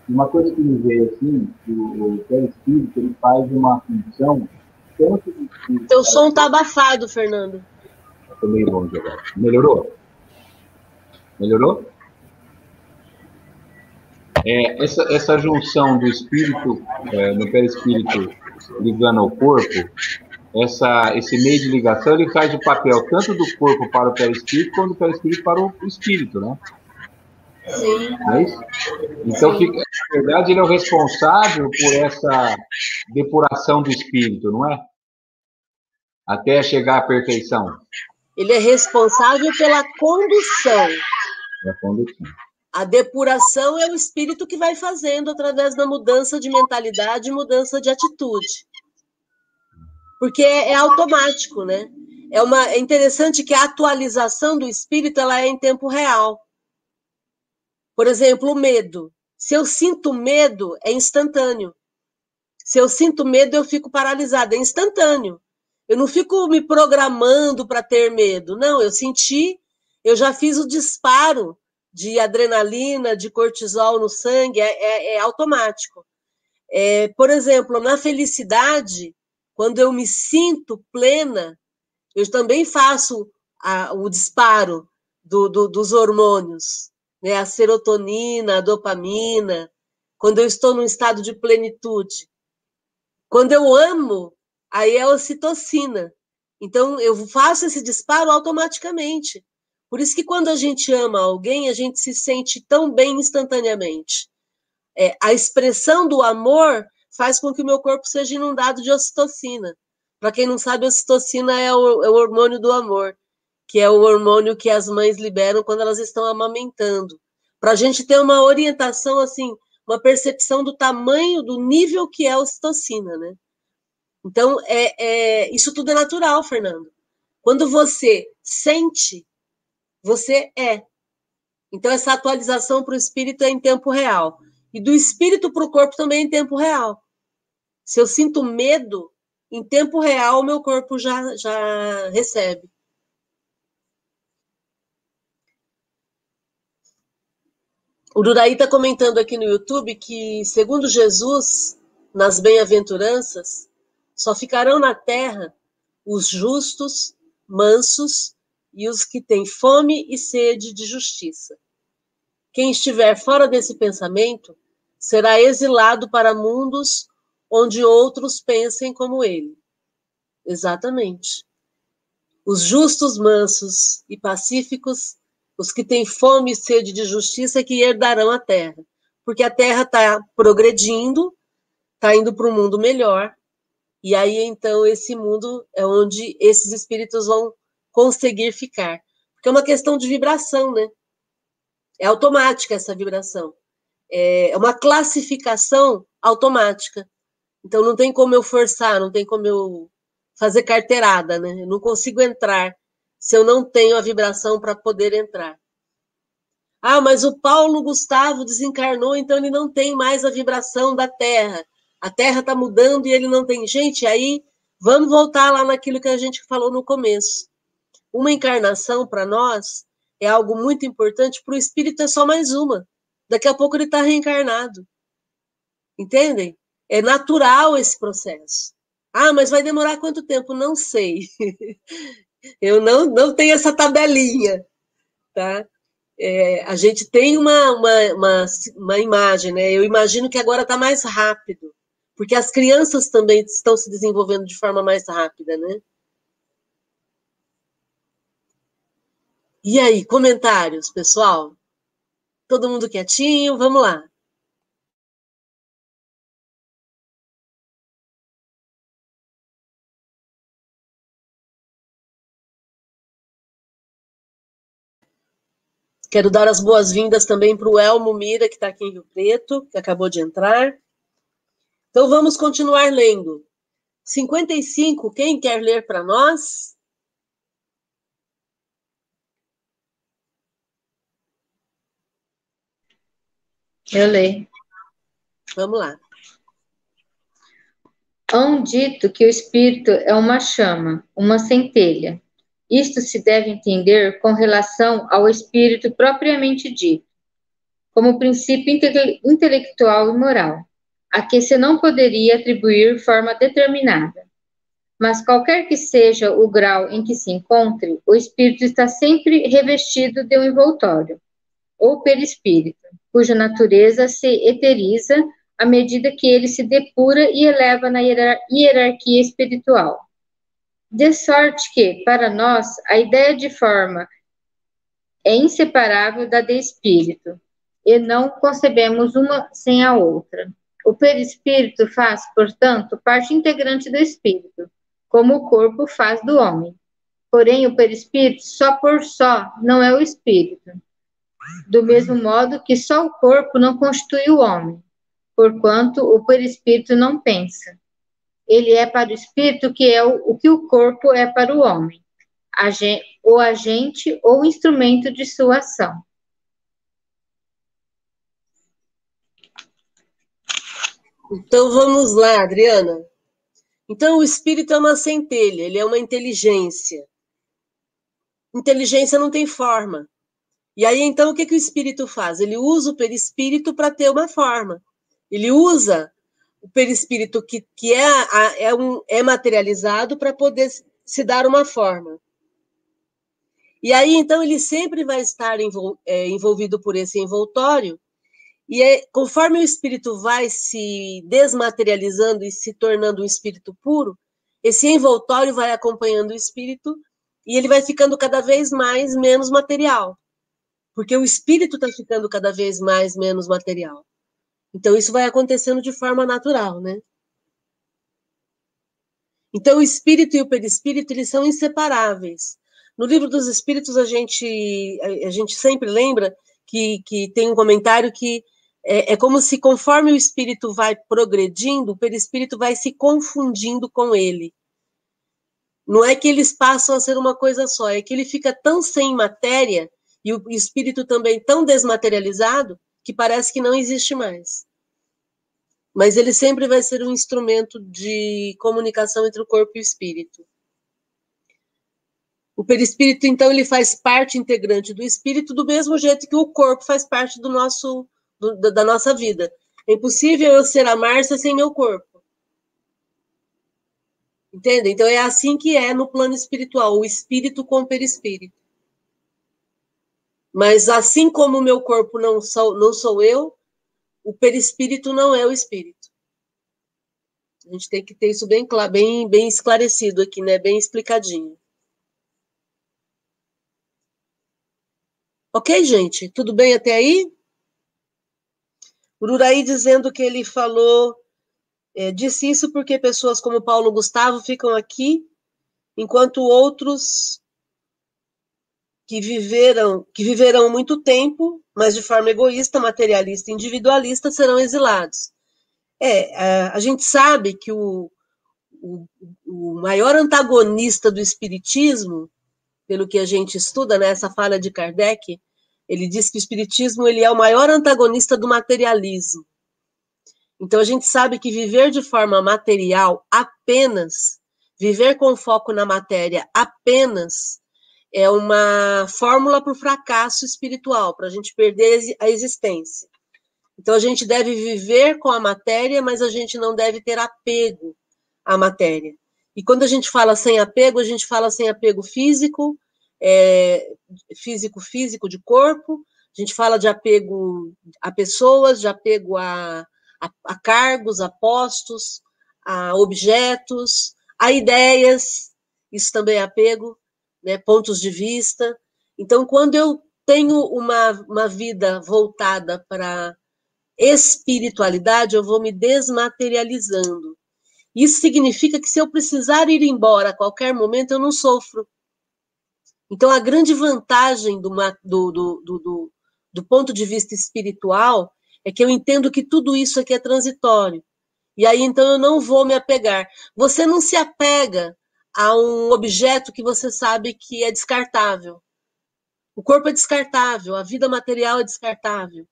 [SPEAKER 3] E uma coisa que me veio assim, que o, o perispírito ele faz uma função
[SPEAKER 1] tanto de. Teu som tá abafado, Fernando.
[SPEAKER 3] Tô meio longe agora. Melhorou? Melhorou? É, essa, essa junção do espírito, é, no perispírito ligando ao corpo, essa, esse meio de ligação ele faz o papel tanto do corpo para o perispírito quanto do perispírito para o espírito, né?
[SPEAKER 1] Sim.
[SPEAKER 3] É isso? Então, fica, na verdade, ele é o responsável por essa depuração do espírito, não é? Até chegar à perfeição.
[SPEAKER 1] Ele é responsável pela condução.
[SPEAKER 3] A condução.
[SPEAKER 1] A depuração é o espírito que vai fazendo através da mudança de mentalidade e mudança de atitude porque é, é automático, né? É, uma, é interessante que a atualização do espírito ela é em tempo real. Por exemplo, o medo. Se eu sinto medo, é instantâneo. Se eu sinto medo, eu fico paralisada, é instantâneo. Eu não fico me programando para ter medo. Não, eu senti, eu já fiz o disparo de adrenalina, de cortisol no sangue, é, é, é automático. É, por exemplo, na felicidade, quando eu me sinto plena, eu também faço a, o disparo do, do, dos hormônios, né? a serotonina, a dopamina, quando eu estou num estado de plenitude. Quando eu amo, aí é a ocitocina. Então, eu faço esse disparo automaticamente. Por isso que quando a gente ama alguém, a gente se sente tão bem instantaneamente. É, a expressão do amor faz com que o meu corpo seja inundado de ocitocina. Para quem não sabe, ocitocina é o, é o hormônio do amor, que é o hormônio que as mães liberam quando elas estão amamentando. Para a gente ter uma orientação, assim, uma percepção do tamanho, do nível que é a ocitocina, né? Então, é, é, isso tudo é natural, Fernando. Quando você sente, você é. Então, essa atualização para o espírito é em tempo real. E do espírito para o corpo também em tempo real. Se eu sinto medo, em tempo real, o meu corpo já, já recebe. O Duraí está comentando aqui no YouTube que, segundo Jesus, nas bem-aventuranças, só ficarão na terra os justos, mansos e os que têm fome e sede de justiça. Quem estiver fora desse pensamento será exilado para mundos onde outros pensem como ele. Exatamente. Os justos, mansos e pacíficos, os que têm fome e sede de justiça, é que herdarão a terra. Porque a terra está progredindo, está indo para um mundo melhor, e aí, então, esse mundo é onde esses espíritos vão conseguir ficar. Porque é uma questão de vibração, né? É automática essa vibração. É uma classificação automática. Então, não tem como eu forçar, não tem como eu fazer carteirada, né? Eu não consigo entrar se eu não tenho a vibração para poder entrar. Ah, mas o Paulo Gustavo desencarnou, então ele não tem mais a vibração da Terra a Terra está mudando e ele não tem. Gente, aí vamos voltar lá naquilo que a gente falou no começo. Uma encarnação para nós é algo muito importante, para o espírito é só mais uma. Daqui a pouco ele está reencarnado. Entendem? É natural esse processo. Ah, mas vai demorar quanto tempo? Não sei. Eu não, não tenho essa tabelinha, tá? É, a gente tem uma, uma, uma, uma, imagem, né? Eu imagino que agora está mais rápido porque as crianças também estão se desenvolvendo de forma mais rápida, né? E aí, comentários, pessoal? Todo mundo quietinho? Vamos lá. Quero dar as boas-vindas também para o Elmo Mira, que está aqui em Rio Preto, que acabou de entrar. Então vamos continuar lendo. 55, quem quer ler para nós?
[SPEAKER 4] Eu leio.
[SPEAKER 1] Vamos lá.
[SPEAKER 4] Hão dito que o espírito é uma chama, uma centelha. Isto se deve entender com relação ao espírito propriamente dito, como princípio inte intelectual e moral a que se não poderia atribuir forma determinada. Mas qualquer que seja o grau em que se encontre, o espírito está sempre revestido de um envoltório, ou perispírito, cuja natureza se eteriza à medida que ele se depura e eleva na hierarquia espiritual. De sorte que, para nós, a ideia de forma é inseparável da de espírito, e não concebemos uma sem a outra. O perispírito faz, portanto, parte integrante do espírito, como o corpo faz do homem. Porém, o perispírito, só por só, não é o espírito. Do mesmo modo que só o corpo não constitui o homem, porquanto o perispírito não pensa. Ele é para o espírito que é o, o que o corpo é para o homem, o agente ou instrumento de sua ação.
[SPEAKER 1] Então vamos lá, Adriana. Então o espírito é uma centelha, ele é uma inteligência. Inteligência não tem forma. E aí então o que, que o espírito faz? Ele usa o perispírito para ter uma forma. Ele usa o perispírito que, que é, é, um, é materializado para poder se dar uma forma. E aí então ele sempre vai estar é, envolvido por esse envoltório E é, conforme o espírito vai se desmaterializando e se tornando um espírito puro, esse envoltório vai acompanhando o espírito e ele vai ficando cada vez mais menos material. Porque o espírito está ficando cada vez mais menos material. Então, isso vai acontecendo de forma natural, né? Então, o espírito e o perispírito, eles são inseparáveis. No livro dos espíritos, a gente, a gente sempre lembra que, que tem um comentário que é, é como se, conforme o espírito vai progredindo, o perispírito vai se confundindo com ele. Não é que eles passam a ser uma coisa só, é que ele fica tão sem matéria e o espírito também tão desmaterializado que parece que não existe mais. Mas ele sempre vai ser um instrumento de comunicação entre o corpo e o espírito. O perispírito, então, ele faz parte integrante do espírito do mesmo jeito que o corpo faz parte do nosso, do, da nossa vida. É impossível eu ser a Márcia sem meu corpo. Entende? Então é assim que é no plano espiritual, o espírito com o perispírito. Mas assim como o meu corpo não sou, não sou eu, o perispírito não é o espírito. A gente tem que ter isso bem, bem, bem esclarecido aqui, né? Bem explicadinho. Ok, gente? Tudo bem até aí? Ururaí dizendo que ele falou, é, disse isso porque pessoas como Paulo Gustavo ficam aqui, enquanto outros que viveram, que viverão muito tempo, mas de forma egoísta, materialista, individualista, serão exilados. É, a, gente sabe que o, o, o, maior antagonista do espiritismo, pelo que a gente estuda nessa né, fala de Kardec, ele diz que o espiritismo ele é o maior antagonista do materialismo. Então a gente sabe que viver de forma material apenas, viver com foco na matéria apenas é uma fórmula para o fracasso espiritual, para a gente perder a existência. Então, a gente deve viver com a matéria, mas a gente não deve ter apego à matéria. E quando a gente fala sem apego, a gente fala sem apego físico, é, físico, físico de corpo, a gente fala de apego a pessoas, de apego a, a, a cargos, a postos, a objetos, a ideias, isso também é apego né, pontos de vista. Então, quando eu tenho uma, uma vida voltada para espiritualidade, eu vou me desmaterializando. Isso significa que se eu precisar ir embora a qualquer momento, eu não sofro. Então, a grande vantagem do, do, do, do, do ponto de vista espiritual é que eu entendo que tudo isso aqui é transitório. E aí, então, eu não vou me apegar. Você não se apega a um objeto que você sabe que é descartável. O corpo é descartável, a vida material é descartável.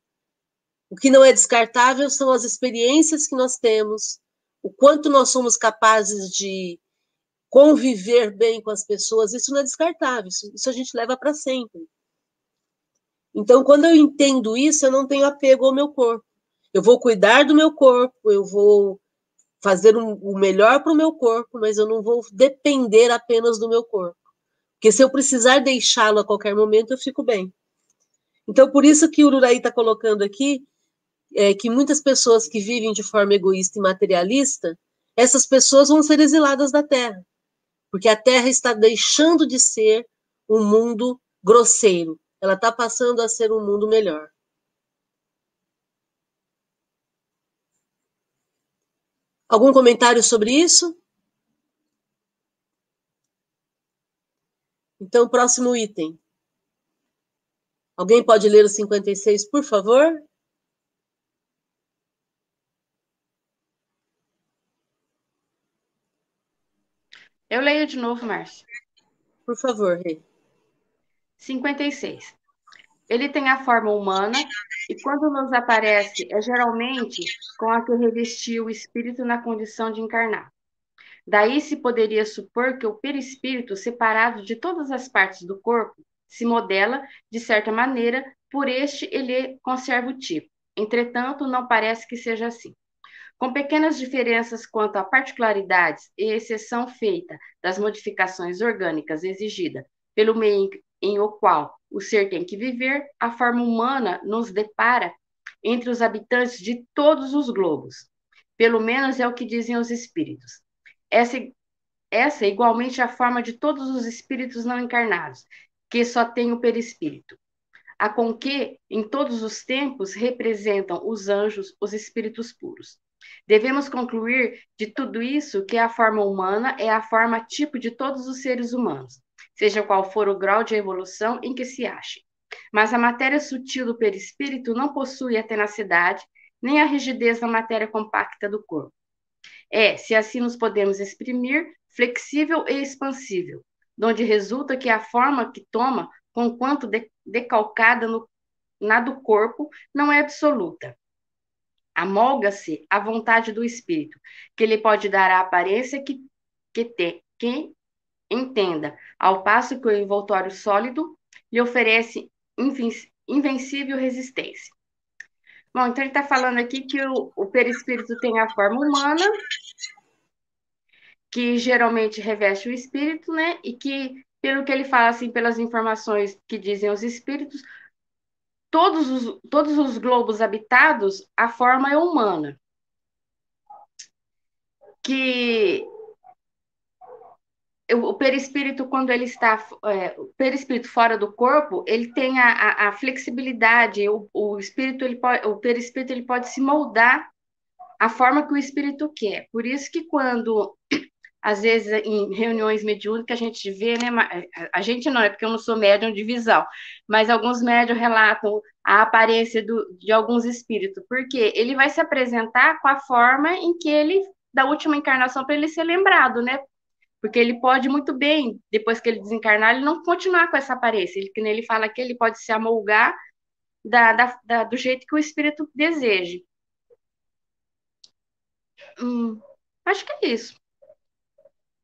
[SPEAKER 1] O que não é descartável são as experiências que nós temos, o quanto nós somos capazes de conviver bem com as pessoas, isso não é descartável, isso, isso a gente leva para sempre. Então, quando eu entendo isso, eu não tenho apego ao meu corpo. Eu vou cuidar do meu corpo, eu vou fazer o melhor para o meu corpo, mas eu não vou depender apenas do meu corpo. Porque se eu precisar deixá-lo a qualquer momento, eu fico bem. Então, por isso que o Ururaí está colocando aqui é, que muitas pessoas que vivem de forma egoísta e materialista, essas pessoas vão ser exiladas da Terra. Porque a Terra está deixando de ser um mundo grosseiro. Ela está passando a ser um mundo melhor. Algum comentário sobre isso? Então, próximo item. Alguém pode ler o 56, por favor?
[SPEAKER 5] Eu leio de novo, Márcia.
[SPEAKER 1] Por favor, Rê.
[SPEAKER 5] 56. Ele tem a forma humana e quando nos aparece é geralmente com a que revestiu o espírito na condição de encarnar. Daí se poderia supor que o perispírito, separado de todas as partes do corpo, se modela, de certa maneira, por este ele conserva o tipo. Entretanto, não parece que seja assim. Com pequenas diferenças quanto a particularidades e exceção feita das modificações orgânicas exigidas pelo meio em o qual o ser tem que viver, a forma humana nos depara entre os habitantes de todos os globos. Pelo menos é o que dizem os espíritos. Essa, essa é igualmente a forma de todos os espíritos não encarnados, que só têm o perispírito. A com que, em todos os tempos, representam os anjos, os espíritos puros. Devemos concluir de tudo isso que a forma humana é a forma tipo de todos os seres humanos, seja qual for o grau de evolução em que se ache. Mas a matéria sutil do perispírito não possui a tenacidade nem a rigidez da matéria compacta do corpo. É, se assim nos podemos exprimir, flexível e expansível, donde resulta que a forma que toma, conquanto de, decalcada no, na do corpo, não é absoluta. Amolga-se à vontade do espírito, que lhe pode dar a aparência que, que tem, quem entenda, ao passo que o envoltório sólido lhe oferece invencível resistência. Bom, então ele está falando aqui que o, o perispírito tem a forma humana, que geralmente reveste o espírito, né? E que, pelo que ele fala, assim, pelas informações que dizem os espíritos, todos os, todos os globos habitados, a forma é humana. Que o perispírito, quando ele está, é, perispírito fora do corpo, ele tem a, a, a flexibilidade, o, o, espírito, ele pode, o perispírito, ele pode se moldar a forma que o espírito quer. Por isso que quando, às vezes, em reuniões mediúnicas, a gente vê, né, a gente não, é porque eu não sou médium de visão, mas alguns médiums relatam a aparência do, de alguns espíritos, porque ele vai se apresentar com a forma em que ele, da última encarnação, para ele ser lembrado, né? Porque ele pode muito bem, depois que ele desencarnar, ele não continuar com essa aparência. Ele, que ele fala que ele pode se amolgar da, da, da, do jeito que o espírito deseje. Hum, acho que é isso.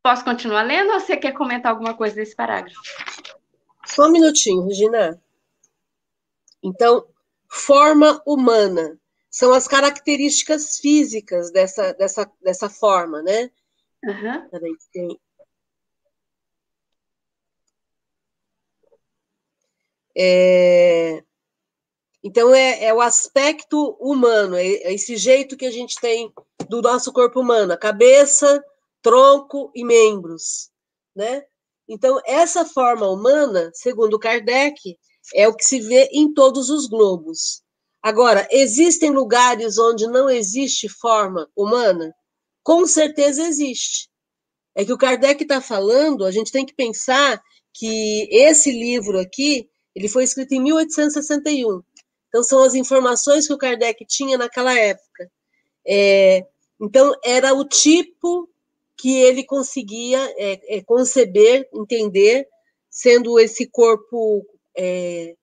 [SPEAKER 5] Posso continuar lendo ou você quer comentar alguma coisa desse parágrafo?
[SPEAKER 1] Só um minutinho, Regina. Então, forma humana são as características físicas dessa, dessa, dessa forma, né?
[SPEAKER 5] Uhum. Peraí, tem,
[SPEAKER 1] É, então, é, é, o aspecto humano, é, é esse jeito que a gente tem do nosso corpo humano, a cabeça, tronco e membros, né? Então, essa forma humana, segundo Kardec, é o que se vê em todos os globos. Agora, existem lugares onde não existe forma humana? Com certeza existe. É que o Kardec está falando, a gente tem que pensar que esse livro aqui ele foi escrito em 1861. Então, são as informações que o Kardec tinha naquela época. É, então, era o tipo que ele conseguia é, é, conceber, entender, sendo esse corpo é,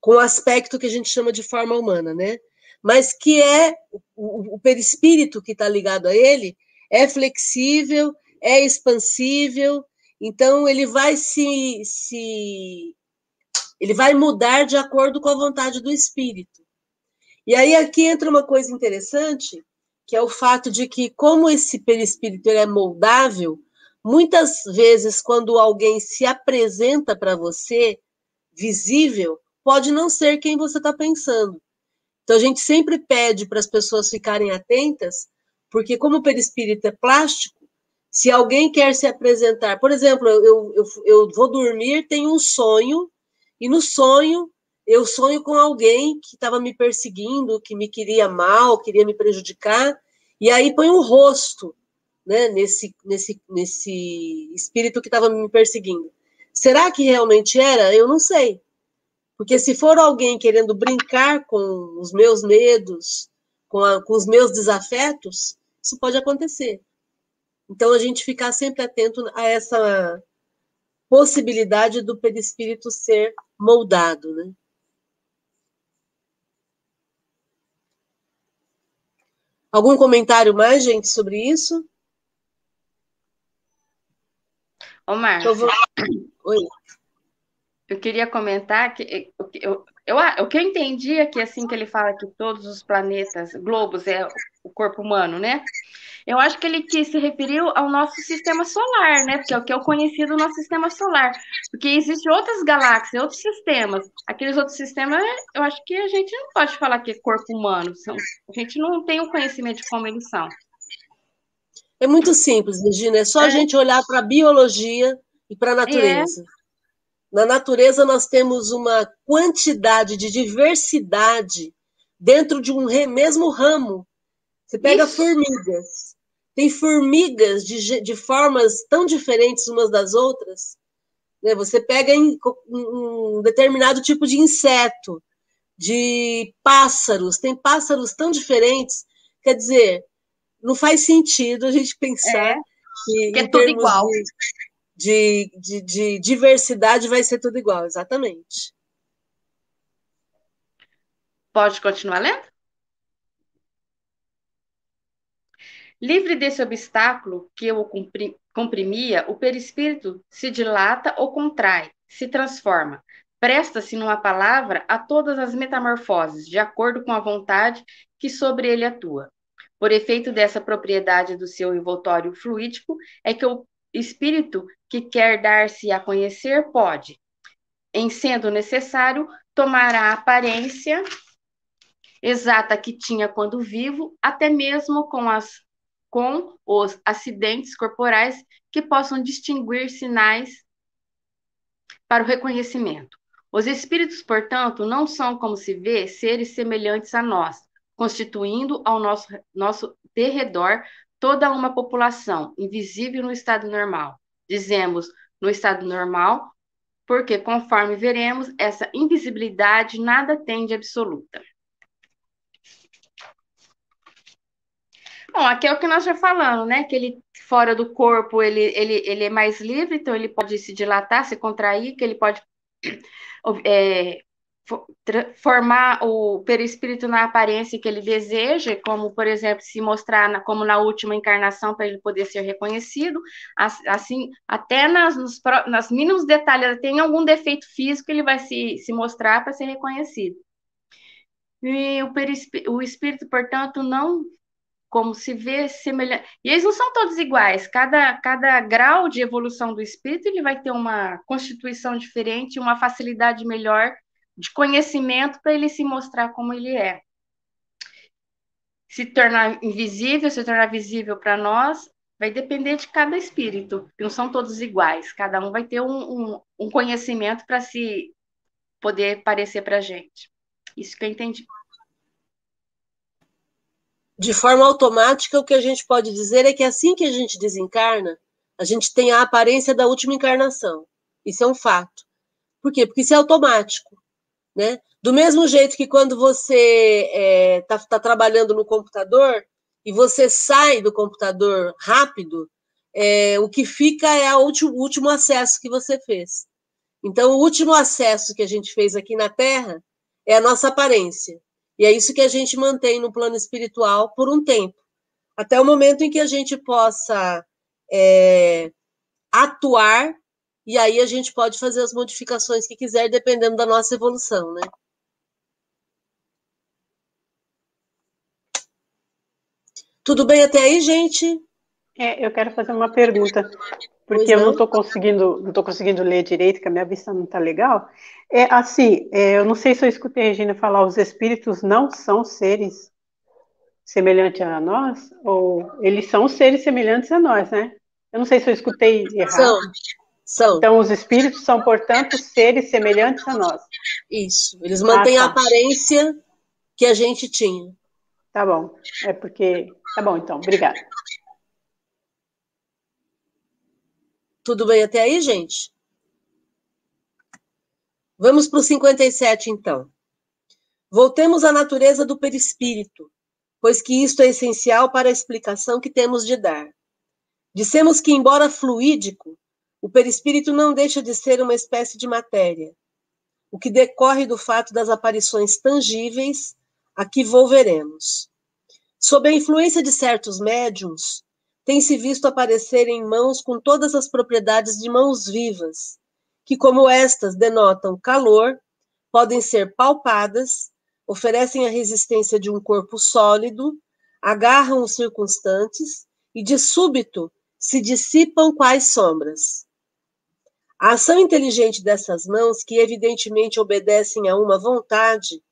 [SPEAKER 1] com o aspecto que a gente chama de forma humana, né? Mas que é o, o perispírito que está ligado a ele, é flexível, é expansível, então ele vai se, se ele vai mudar de acordo com a vontade do espírito. E aí aqui entra uma coisa interessante, que é o fato de que, como esse perispírito é moldável, muitas vezes, quando alguém se apresenta para você, visível, pode não ser quem você está pensando. Então, a gente sempre pede para as pessoas ficarem atentas, porque, como o perispírito é plástico, se alguém quer se apresentar, por exemplo, eu, eu, eu vou dormir, tenho um sonho e no sonho, eu sonho com alguém que estava me perseguindo, que me queria mal, queria me prejudicar, e aí põe um rosto né, nesse, nesse, nesse espírito que estava me perseguindo. Será que realmente era? Eu não sei. Porque se for alguém querendo brincar com os meus medos, com, a, com os meus desafetos, isso pode acontecer. Então, a gente ficar sempre atento a essa possibilidade do perispírito ser moldado, né? Algum comentário mais, gente, sobre isso?
[SPEAKER 5] Ô, Márcia, vou... Oi. Eu queria comentar que eu, eu, eu, o que eu entendi é que assim que ele fala que todos os planetas, globos, é o corpo humano, né? Eu acho que ele quis se referiu ao nosso sistema solar, né? Porque é o que é o conhecido do nosso sistema solar. Porque existem outras galáxias, outros sistemas. Aqueles outros sistemas, eu acho que a gente não pode falar que é corpo humano. A gente não tem o conhecimento de como eles são.
[SPEAKER 1] É muito simples, Regina. É só é. a gente olhar para a biologia e para a natureza. É. Na natureza, nós temos uma quantidade de diversidade dentro de um mesmo ramo. Você pega formigas. Tem formigas de, de formas tão diferentes umas das outras. Né? Você pega em, um determinado tipo de inseto, de pássaros, tem pássaros tão diferentes. Quer dizer, não faz sentido a gente pensar é, que,
[SPEAKER 5] que é tudo igual.
[SPEAKER 1] De, de, de, diversidade vai ser tudo igual, exatamente.
[SPEAKER 5] Pode continuar lendo? Livre desse obstáculo que o comprimia, o perispírito se dilata ou contrai, se transforma, presta-se numa palavra a todas as metamorfoses, de acordo com a vontade que sobre ele atua. Por efeito dessa propriedade do seu envoltório fluídico, é que o espírito que quer dar-se a conhecer pode, em sendo necessário, tomar a aparência exata que tinha quando vivo, até mesmo com as com os acidentes corporais que possam distinguir sinais para o reconhecimento. Os espíritos, portanto, não são, como se vê, seres semelhantes a nós, constituindo ao nosso, nosso derredor toda uma população invisível no estado normal. Dizemos no estado normal, porque, conforme veremos, essa invisibilidade nada tem de absoluta. Bom, aqui é o que nós já falamos, né? Que ele fora do corpo ele, ele, ele é mais livre, então ele pode se dilatar, se contrair, que ele pode é, formar o perispírito na aparência que ele deseja, como, por exemplo, se mostrar na, como na última encarnação para ele poder ser reconhecido, assim, até nas, nos, nas mínimos detalhes, tem algum defeito físico, ele vai se, se mostrar para ser reconhecido. E o, o espírito, portanto, não como se vê semelhante. E eles não são todos iguais. Cada, cada grau de evolução do espírito ele vai ter uma constituição diferente, uma facilidade melhor de conhecimento para ele se mostrar como ele é. Se tornar invisível, se tornar visível para nós, vai depender de cada espírito. Não são todos iguais. Cada um vai ter um, um, um conhecimento para se poder parecer para a gente. Isso que eu entendi
[SPEAKER 1] de forma automática, o que a gente pode dizer é que assim que a gente desencarna, a gente tem a aparência da última encarnação. Isso é um fato. Por quê? Porque isso é automático. Né? Do mesmo jeito que quando você está é, tá, tá trabalhando no computador e você sai do computador rápido, é, o que fica é o último, último acesso que você fez. Então, o último acesso que a gente fez aqui na Terra é a nossa aparência. E é isso que a gente mantém no plano espiritual por um tempo, até o momento em que a gente possa é, atuar, e aí a gente pode fazer as modificações que quiser, dependendo da nossa evolução, né? Tudo bem até aí, gente?
[SPEAKER 6] É, eu quero fazer uma pergunta, porque eu não estou conseguindo, não tô conseguindo ler direito, que a minha vista não está legal. É assim, é, eu não sei se eu escutei a Regina falar, os espíritos não são seres semelhantes a nós, ou eles são seres semelhantes a nós, né? Eu não sei se eu escutei errado.
[SPEAKER 1] São. São.
[SPEAKER 6] Então, os espíritos são, portanto, seres semelhantes a nós.
[SPEAKER 1] Isso. Eles mantêm ah, tá. a aparência que a gente tinha.
[SPEAKER 6] Tá bom. É porque. Tá bom, então. Obrigada.
[SPEAKER 1] Tudo bem até aí, gente? Vamos para o 57, então. Voltemos à natureza do perispírito, pois que isto é essencial para a explicação que temos de dar. Dissemos que, embora fluídico, o perispírito não deixa de ser uma espécie de matéria, o que decorre do fato das aparições tangíveis a que volveremos. Sob a influência de certos médiums, tem-se visto aparecer em mãos com todas as propriedades de mãos vivas, que, como estas denotam calor, podem ser palpadas, oferecem a resistência de um corpo sólido, agarram os circunstantes e, de súbito, se dissipam quais sombras. A ação inteligente dessas mãos, que evidentemente obedecem a uma vontade,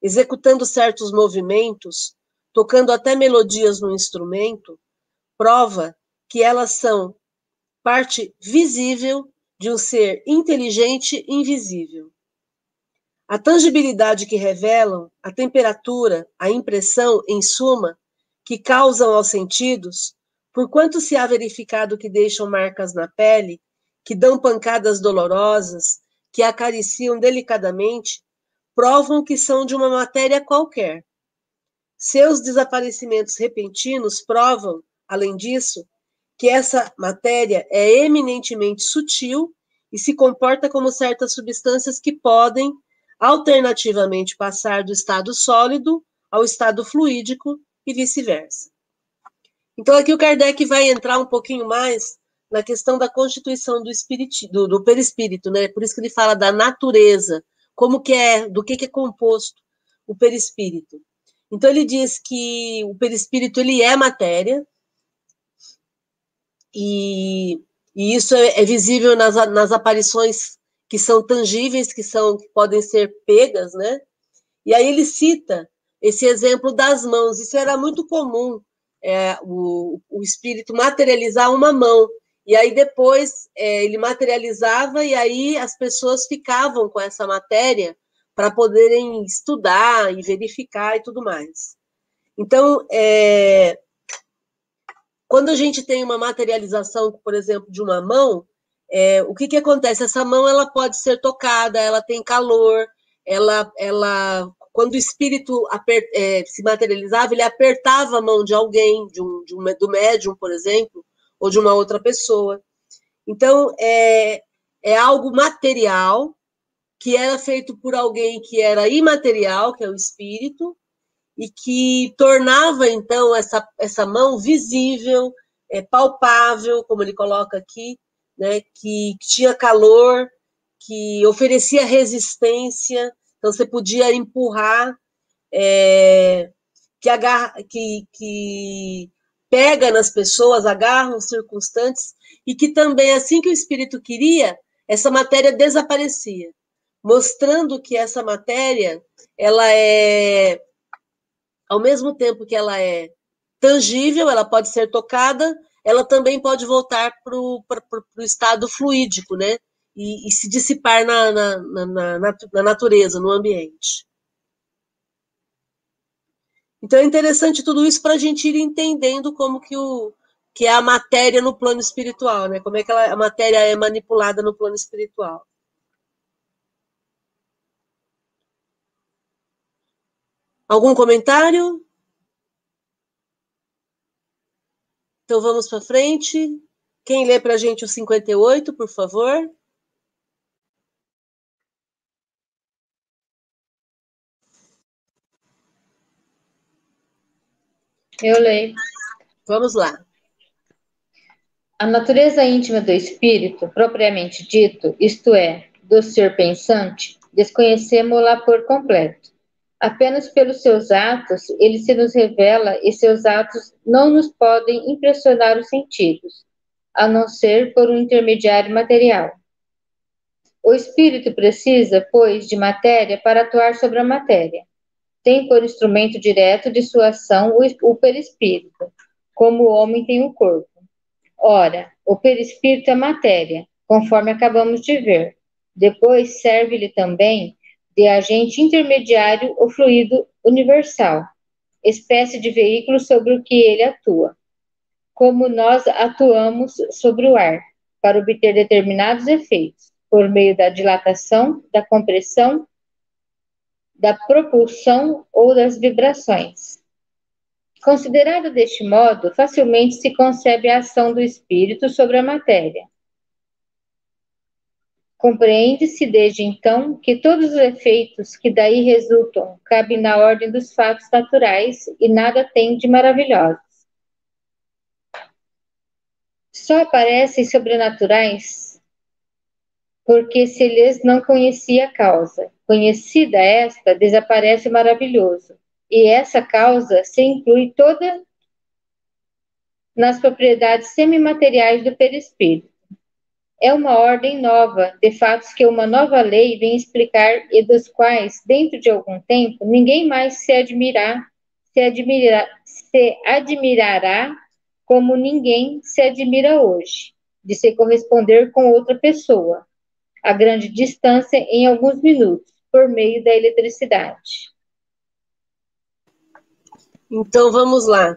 [SPEAKER 1] executando certos movimentos, tocando até melodias no instrumento, prova que elas são parte visível de um ser inteligente invisível. A tangibilidade que revelam, a temperatura, a impressão, em suma, que causam aos sentidos, Porquanto se há verificado que deixam marcas na pele, que dão pancadas dolorosas, que acariciam delicadamente, provam que são de uma matéria qualquer. Seus desaparecimentos repentinos provam, além disso, que essa matéria é eminentemente sutil e se comporta como certas substâncias que podem, alternativamente, passar do estado sólido ao estado fluídico e vice-versa. Então, aqui o Kardec vai entrar um pouquinho mais na questão da constituição do, espírito, do, do perispírito, né? Por isso que ele fala da natureza, como que é, do que, que é composto o perispírito. Então, ele diz que o perispírito ele é matéria, e, e isso é, é visível nas, nas aparições que são tangíveis, que são que podem ser pegas, né? E aí ele cita esse exemplo das mãos. Isso era muito comum é, o, o espírito materializar uma mão. E aí depois é, ele materializava e aí as pessoas ficavam com essa matéria para poderem estudar e verificar e tudo mais. Então, é, quando a gente tem uma materialização, por exemplo, de uma mão, é, o que, que acontece? Essa mão ela pode ser tocada, ela tem calor, ela, ela quando o espírito aper, é, se materializava, ele apertava a mão de alguém, de um, de um, do médium, por exemplo, ou de uma outra pessoa. Então, é, é algo material que era feito por alguém que era imaterial, que é o espírito, e que tornava, então, essa, essa mão visível, é, palpável, como ele coloca aqui, né, que, que tinha calor, que oferecia resistência, então, você podia empurrar, é, que, agarra, que, que pega nas pessoas, agarra os circunstantes, e que também, assim que o espírito queria, essa matéria desaparecia, mostrando que essa matéria, ela é, ao mesmo tempo que ela é tangível, ela pode ser tocada, ela também pode voltar para o estado fluídico, né? e, e se dissipar na, na, na, na, natureza, no ambiente. Então é interessante tudo isso para a gente ir entendendo como que, o, que é a matéria no plano espiritual, né? Como é que ela, a matéria é manipulada no plano espiritual. Algum comentário? Então vamos para frente. Quem lê para a gente o 58, por favor?
[SPEAKER 4] Eu leio.
[SPEAKER 1] Vamos lá.
[SPEAKER 4] A natureza íntima do espírito, propriamente dito, isto é, do ser pensante, desconhecemos-la por completo. Apenas pelos seus atos ele se nos revela e seus atos não nos podem impressionar os sentidos, a não ser por um intermediário material. O espírito precisa, pois, de matéria para atuar sobre a matéria tem por instrumento direto de sua ação o, o perispírito, como o homem tem o corpo. Ora, o perispírito é matéria, conforme acabamos de ver. Depois serve-lhe também de agente intermediário o fluido universal, espécie de veículo sobre o que ele atua. Como nós atuamos sobre o ar, para obter determinados efeitos, por meio da dilatação, da compressão da propulsão ou das vibrações. Considerado deste modo, facilmente se concebe a ação do espírito sobre a matéria. Compreende-se desde então que todos os efeitos que daí resultam cabem na ordem dos fatos naturais e nada tem de maravilhosos. Só aparecem sobrenaturais porque se lhes não conhecia a causa. Conhecida esta, desaparece o maravilhoso, e essa causa se inclui toda nas propriedades semimateriais do perispírito. É uma ordem nova de fatos que uma nova lei vem explicar e dos quais, dentro de algum tempo, ninguém mais se admirar, se, admira, se admirará como ninguém se admira hoje, de se corresponder com outra pessoa, a grande distância em alguns minutos, por meio da eletricidade.
[SPEAKER 1] Então vamos lá.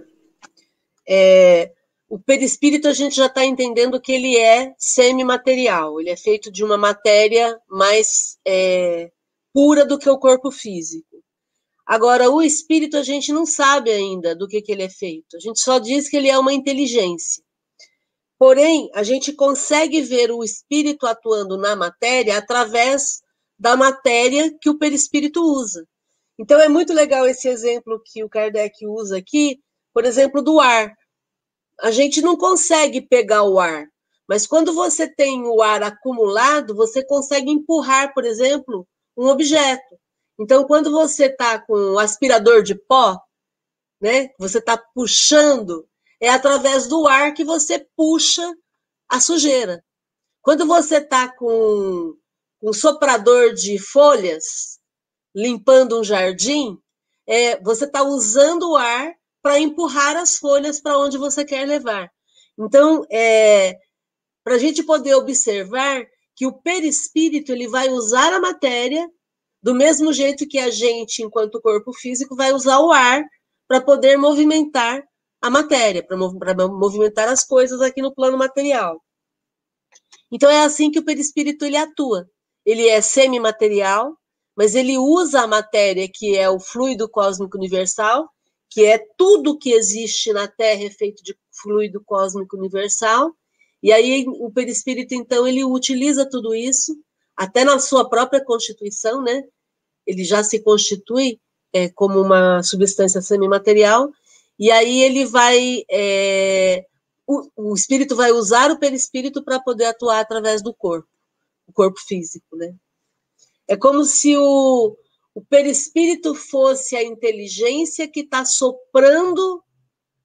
[SPEAKER 1] É, o perispírito a gente já está entendendo que ele é semimaterial, ele é feito de uma matéria mais é, pura do que o corpo físico. Agora, o espírito a gente não sabe ainda do que, que ele é feito, a gente só diz que ele é uma inteligência. Porém, a gente consegue ver o espírito atuando na matéria através da matéria que o perispírito usa. Então, é muito legal esse exemplo que o Kardec usa aqui, por exemplo, do ar. A gente não consegue pegar o ar, mas quando você tem o ar acumulado, você consegue empurrar, por exemplo, um objeto. Então, quando você está com o aspirador de pó, né, você está puxando, é através do ar que você puxa a sujeira. Quando você está com um soprador de folhas, limpando um jardim, é, você está usando o ar para empurrar as folhas para onde você quer levar. Então, é, para a gente poder observar que o perispírito ele vai usar a matéria do mesmo jeito que a gente, enquanto corpo físico, vai usar o ar para poder movimentar a matéria, para movimentar as coisas aqui no plano material. Então é assim que o perispírito ele atua. Ele é semimaterial, mas ele usa a matéria que é o fluido cósmico universal, que é tudo que existe na Terra é feito de fluido cósmico universal. E aí o perispírito então ele utiliza tudo isso até na sua própria constituição, né? Ele já se constitui é, como uma substância semimaterial, e aí ele vai. É, o, o, espírito vai usar o perispírito para poder atuar através do corpo, o corpo físico, né? É como se o, o perispírito fosse a inteligência que está soprando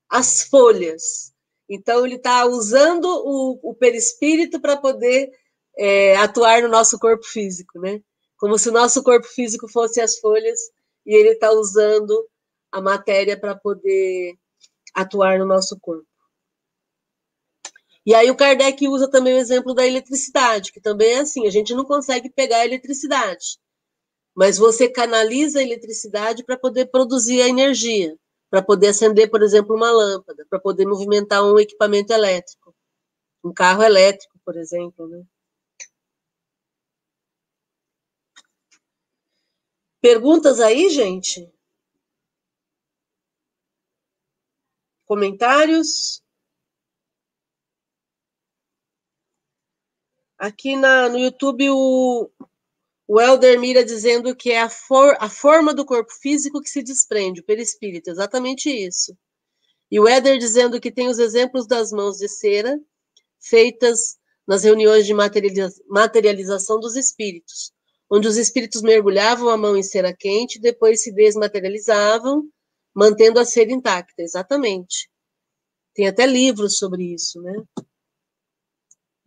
[SPEAKER 1] as folhas. Então, ele está usando o, o perispírito para poder é, atuar no nosso corpo físico, né? Como se o nosso corpo físico fosse as folhas e ele está usando a matéria para poder atuar no nosso corpo. E aí o Kardec usa também o exemplo da eletricidade, que também é assim, a gente não consegue pegar a eletricidade, mas você canaliza a eletricidade para poder produzir a energia, para poder acender, por exemplo, uma lâmpada, para poder movimentar um equipamento elétrico, um carro elétrico, por exemplo, né? Perguntas aí, gente? Comentários? Aqui na, no YouTube, o, o Helder Mira dizendo que é a, for, a forma do corpo físico que se desprende, o perispírito, exatamente isso. E o Éder dizendo que tem os exemplos das mãos de cera feitas nas reuniões de materialização dos espíritos, onde os espíritos mergulhavam a mão em cera quente, depois se desmaterializavam, mantendo a cera intacta. Exatamente. Tem até livros sobre isso, né?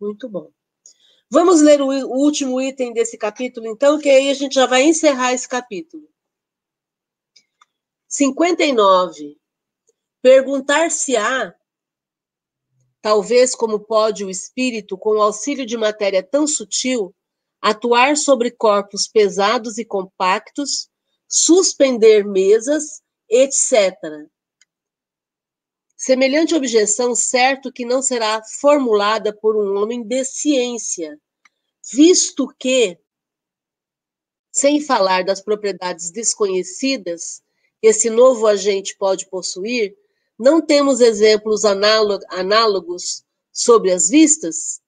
[SPEAKER 1] Muito bom. Vamos ler o, o último item desse capítulo, então, que aí a gente já vai encerrar esse capítulo. 59. Perguntar-se-á, talvez como pode o espírito, com o auxílio de matéria tão sutil, atuar sobre corpos pesados e compactos, suspender mesas, etc. Semelhante objeção, certo que não será formulada por um homem de ciência, visto que, sem falar das propriedades desconhecidas que esse novo agente pode possuir, não temos exemplos análogos sobre as vistas?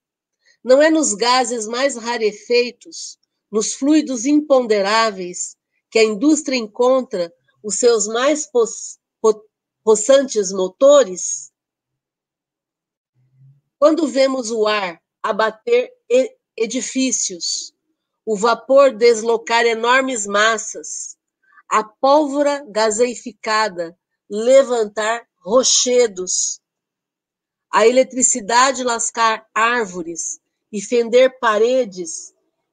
[SPEAKER 1] Não é nos gases mais rarefeitos, nos fluidos imponderáveis, que a indústria encontra os seus mais possantes motores? Quando vemos o ar abater edifícios, o vapor deslocar enormes massas, a pólvora gaseificada levantar rochedos, a eletricidade lascar árvores e fender paredes,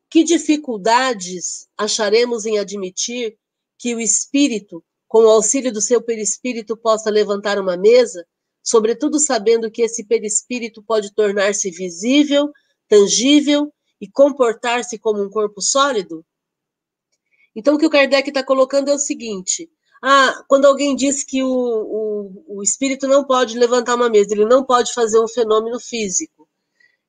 [SPEAKER 1] que dificuldades acharemos em admitir que o espírito, com o auxílio do seu perispírito, possa levantar uma mesa, sobretudo sabendo que esse perispírito pode tornar-se visível, tangível e comportar-se como um corpo sólido? Então, o que o Kardec está colocando é o seguinte: ah, quando alguém diz que o, o, o, espírito não pode levantar uma mesa, ele não pode fazer um fenômeno físico,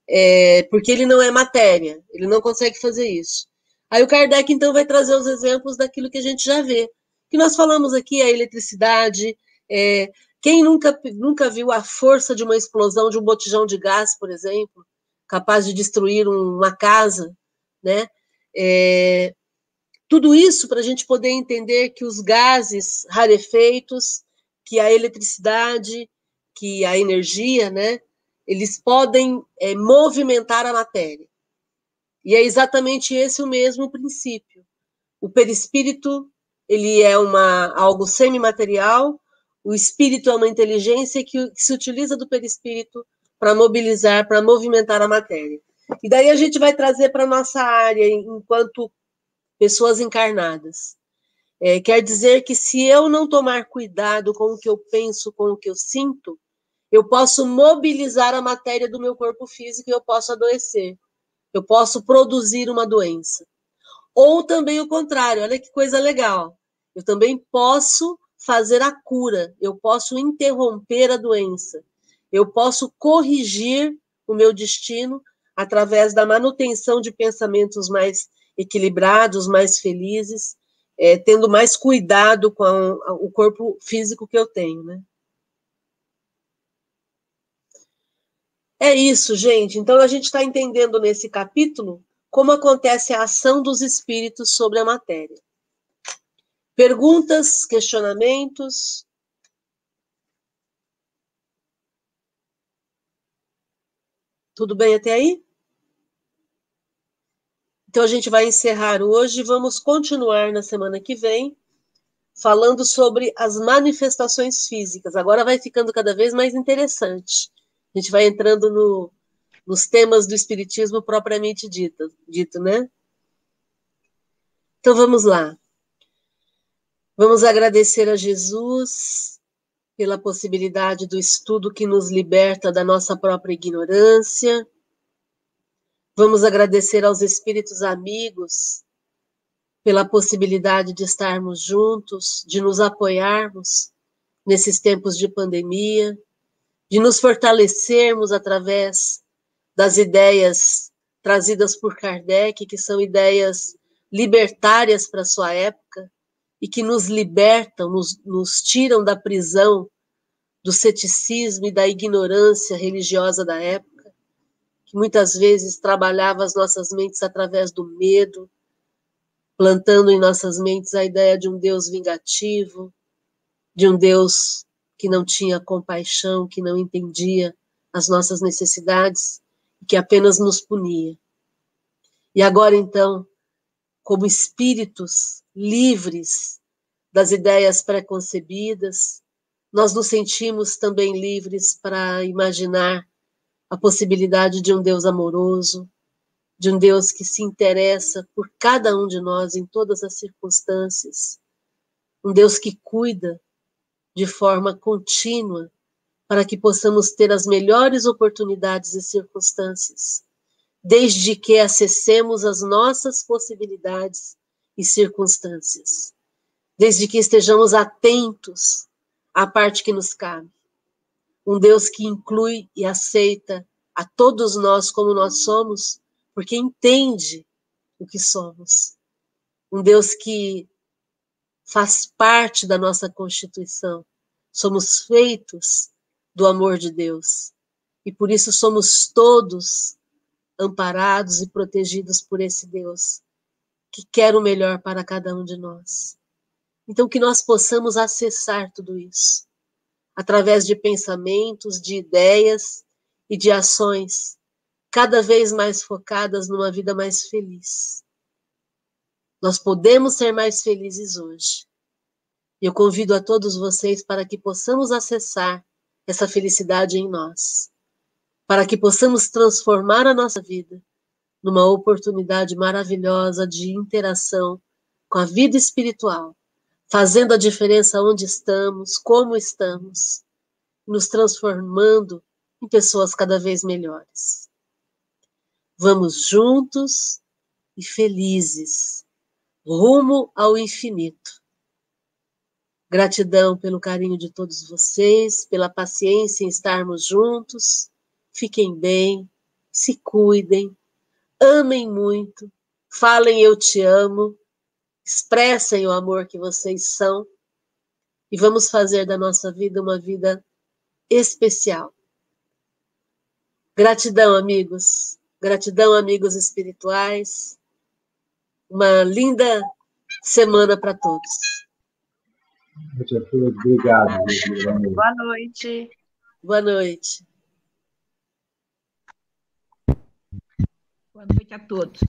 [SPEAKER 1] é, porque ele não é matéria, ele não consegue fazer isso. Aí o Kardec, então, vai trazer os exemplos daquilo que a gente já vê. Que nós falamos aqui, a eletricidade. É, quem nunca, nunca viu a força de uma explosão de um botijão de gás, por exemplo, capaz de destruir uma casa, né? É, tudo isso para a gente poder entender que os gases rarefeitos, que a eletricidade, que a energia, né, eles podem é, movimentar a matéria. E é exatamente esse o mesmo princípio. O perispírito, ele é uma, algo semimaterial, o espírito é uma inteligência que, que se utiliza do perispírito para mobilizar, para movimentar a matéria. E daí a gente vai trazer para nossa área, enquanto pessoas encarnadas. É, quer dizer que se eu não tomar cuidado com o que eu penso, com o que eu sinto, eu posso mobilizar a matéria do meu corpo físico e eu posso adoecer. Eu posso produzir uma doença. Ou também o contrário, olha que coisa legal. Eu também posso fazer a cura, eu posso interromper a doença, eu posso corrigir o meu destino através da manutenção de pensamentos mais equilibrados, mais felizes, é, tendo mais cuidado com a, o corpo físico que eu tenho, né? É isso, gente. Então a gente está entendendo nesse capítulo como acontece a ação dos espíritos sobre a matéria. Perguntas, questionamentos? Tudo bem até aí? Então a gente vai encerrar hoje vamos continuar na semana que vem falando sobre as manifestações físicas. Agora vai ficando cada vez mais interessante. A gente vai entrando no, nos temas do espiritismo propriamente dito, dito, né? Então vamos lá. Vamos agradecer a Jesus pela possibilidade do estudo que nos liberta da nossa própria ignorância Vamos agradecer aos espíritos amigos pela possibilidade de estarmos juntos, de nos apoiarmos nesses tempos de pandemia, de nos fortalecermos através das ideias trazidas por Kardec, que são ideias libertárias para sua época e que nos libertam, nos, nos tiram da prisão do ceticismo e da ignorância religiosa da época que muitas vezes trabalhava as nossas mentes através do medo, plantando em nossas mentes a ideia de um Deus vingativo, de um Deus que não tinha compaixão, que não entendia as nossas necessidades que apenas nos punia. E agora, então, como espíritos livres das ideias preconcebidas, nós nos sentimos também livres para imaginar a possibilidade de um Deus amoroso, de um Deus que se interessa por cada um de nós em todas as circunstâncias, um Deus que cuida de forma contínua para que possamos ter as melhores oportunidades e circunstâncias, desde que acessemos as nossas possibilidades e circunstâncias, desde que estejamos atentos à parte que nos cabe um Deus que inclui e aceita a todos nós como nós somos, porque entende o que somos. Um Deus que faz parte da nossa constituição. Somos feitos do amor de Deus. E por isso somos todos amparados e protegidos por esse Deus que quer o melhor para cada um de nós. Então, que nós possamos acessar tudo isso através de pensamentos, de ideias e de ações cada vez mais focadas numa vida mais feliz. Nós podemos ser mais felizes hoje, Eu convido a todos vocês para que possamos acessar essa felicidade em nós, para que possamos transformar a nossa vida numa oportunidade maravilhosa de interação com a vida espiritual, fazendo a diferença onde estamos, como estamos, nos transformando em pessoas cada vez melhores. Vamos juntos e felizes, rumo ao infinito. Gratidão pelo carinho de todos vocês, pela paciência em estarmos juntos. Fiquem bem, se cuidem, amem muito, falem eu te amo, expressem o amor que vocês são e vamos fazer da nossa vida uma vida especial. Gratidão, amigos. Gratidão, amigos espirituais. Uma linda semana para todos.
[SPEAKER 3] Obrigado.
[SPEAKER 5] Boa noite.
[SPEAKER 1] Boa noite.
[SPEAKER 2] Boa noite a todos.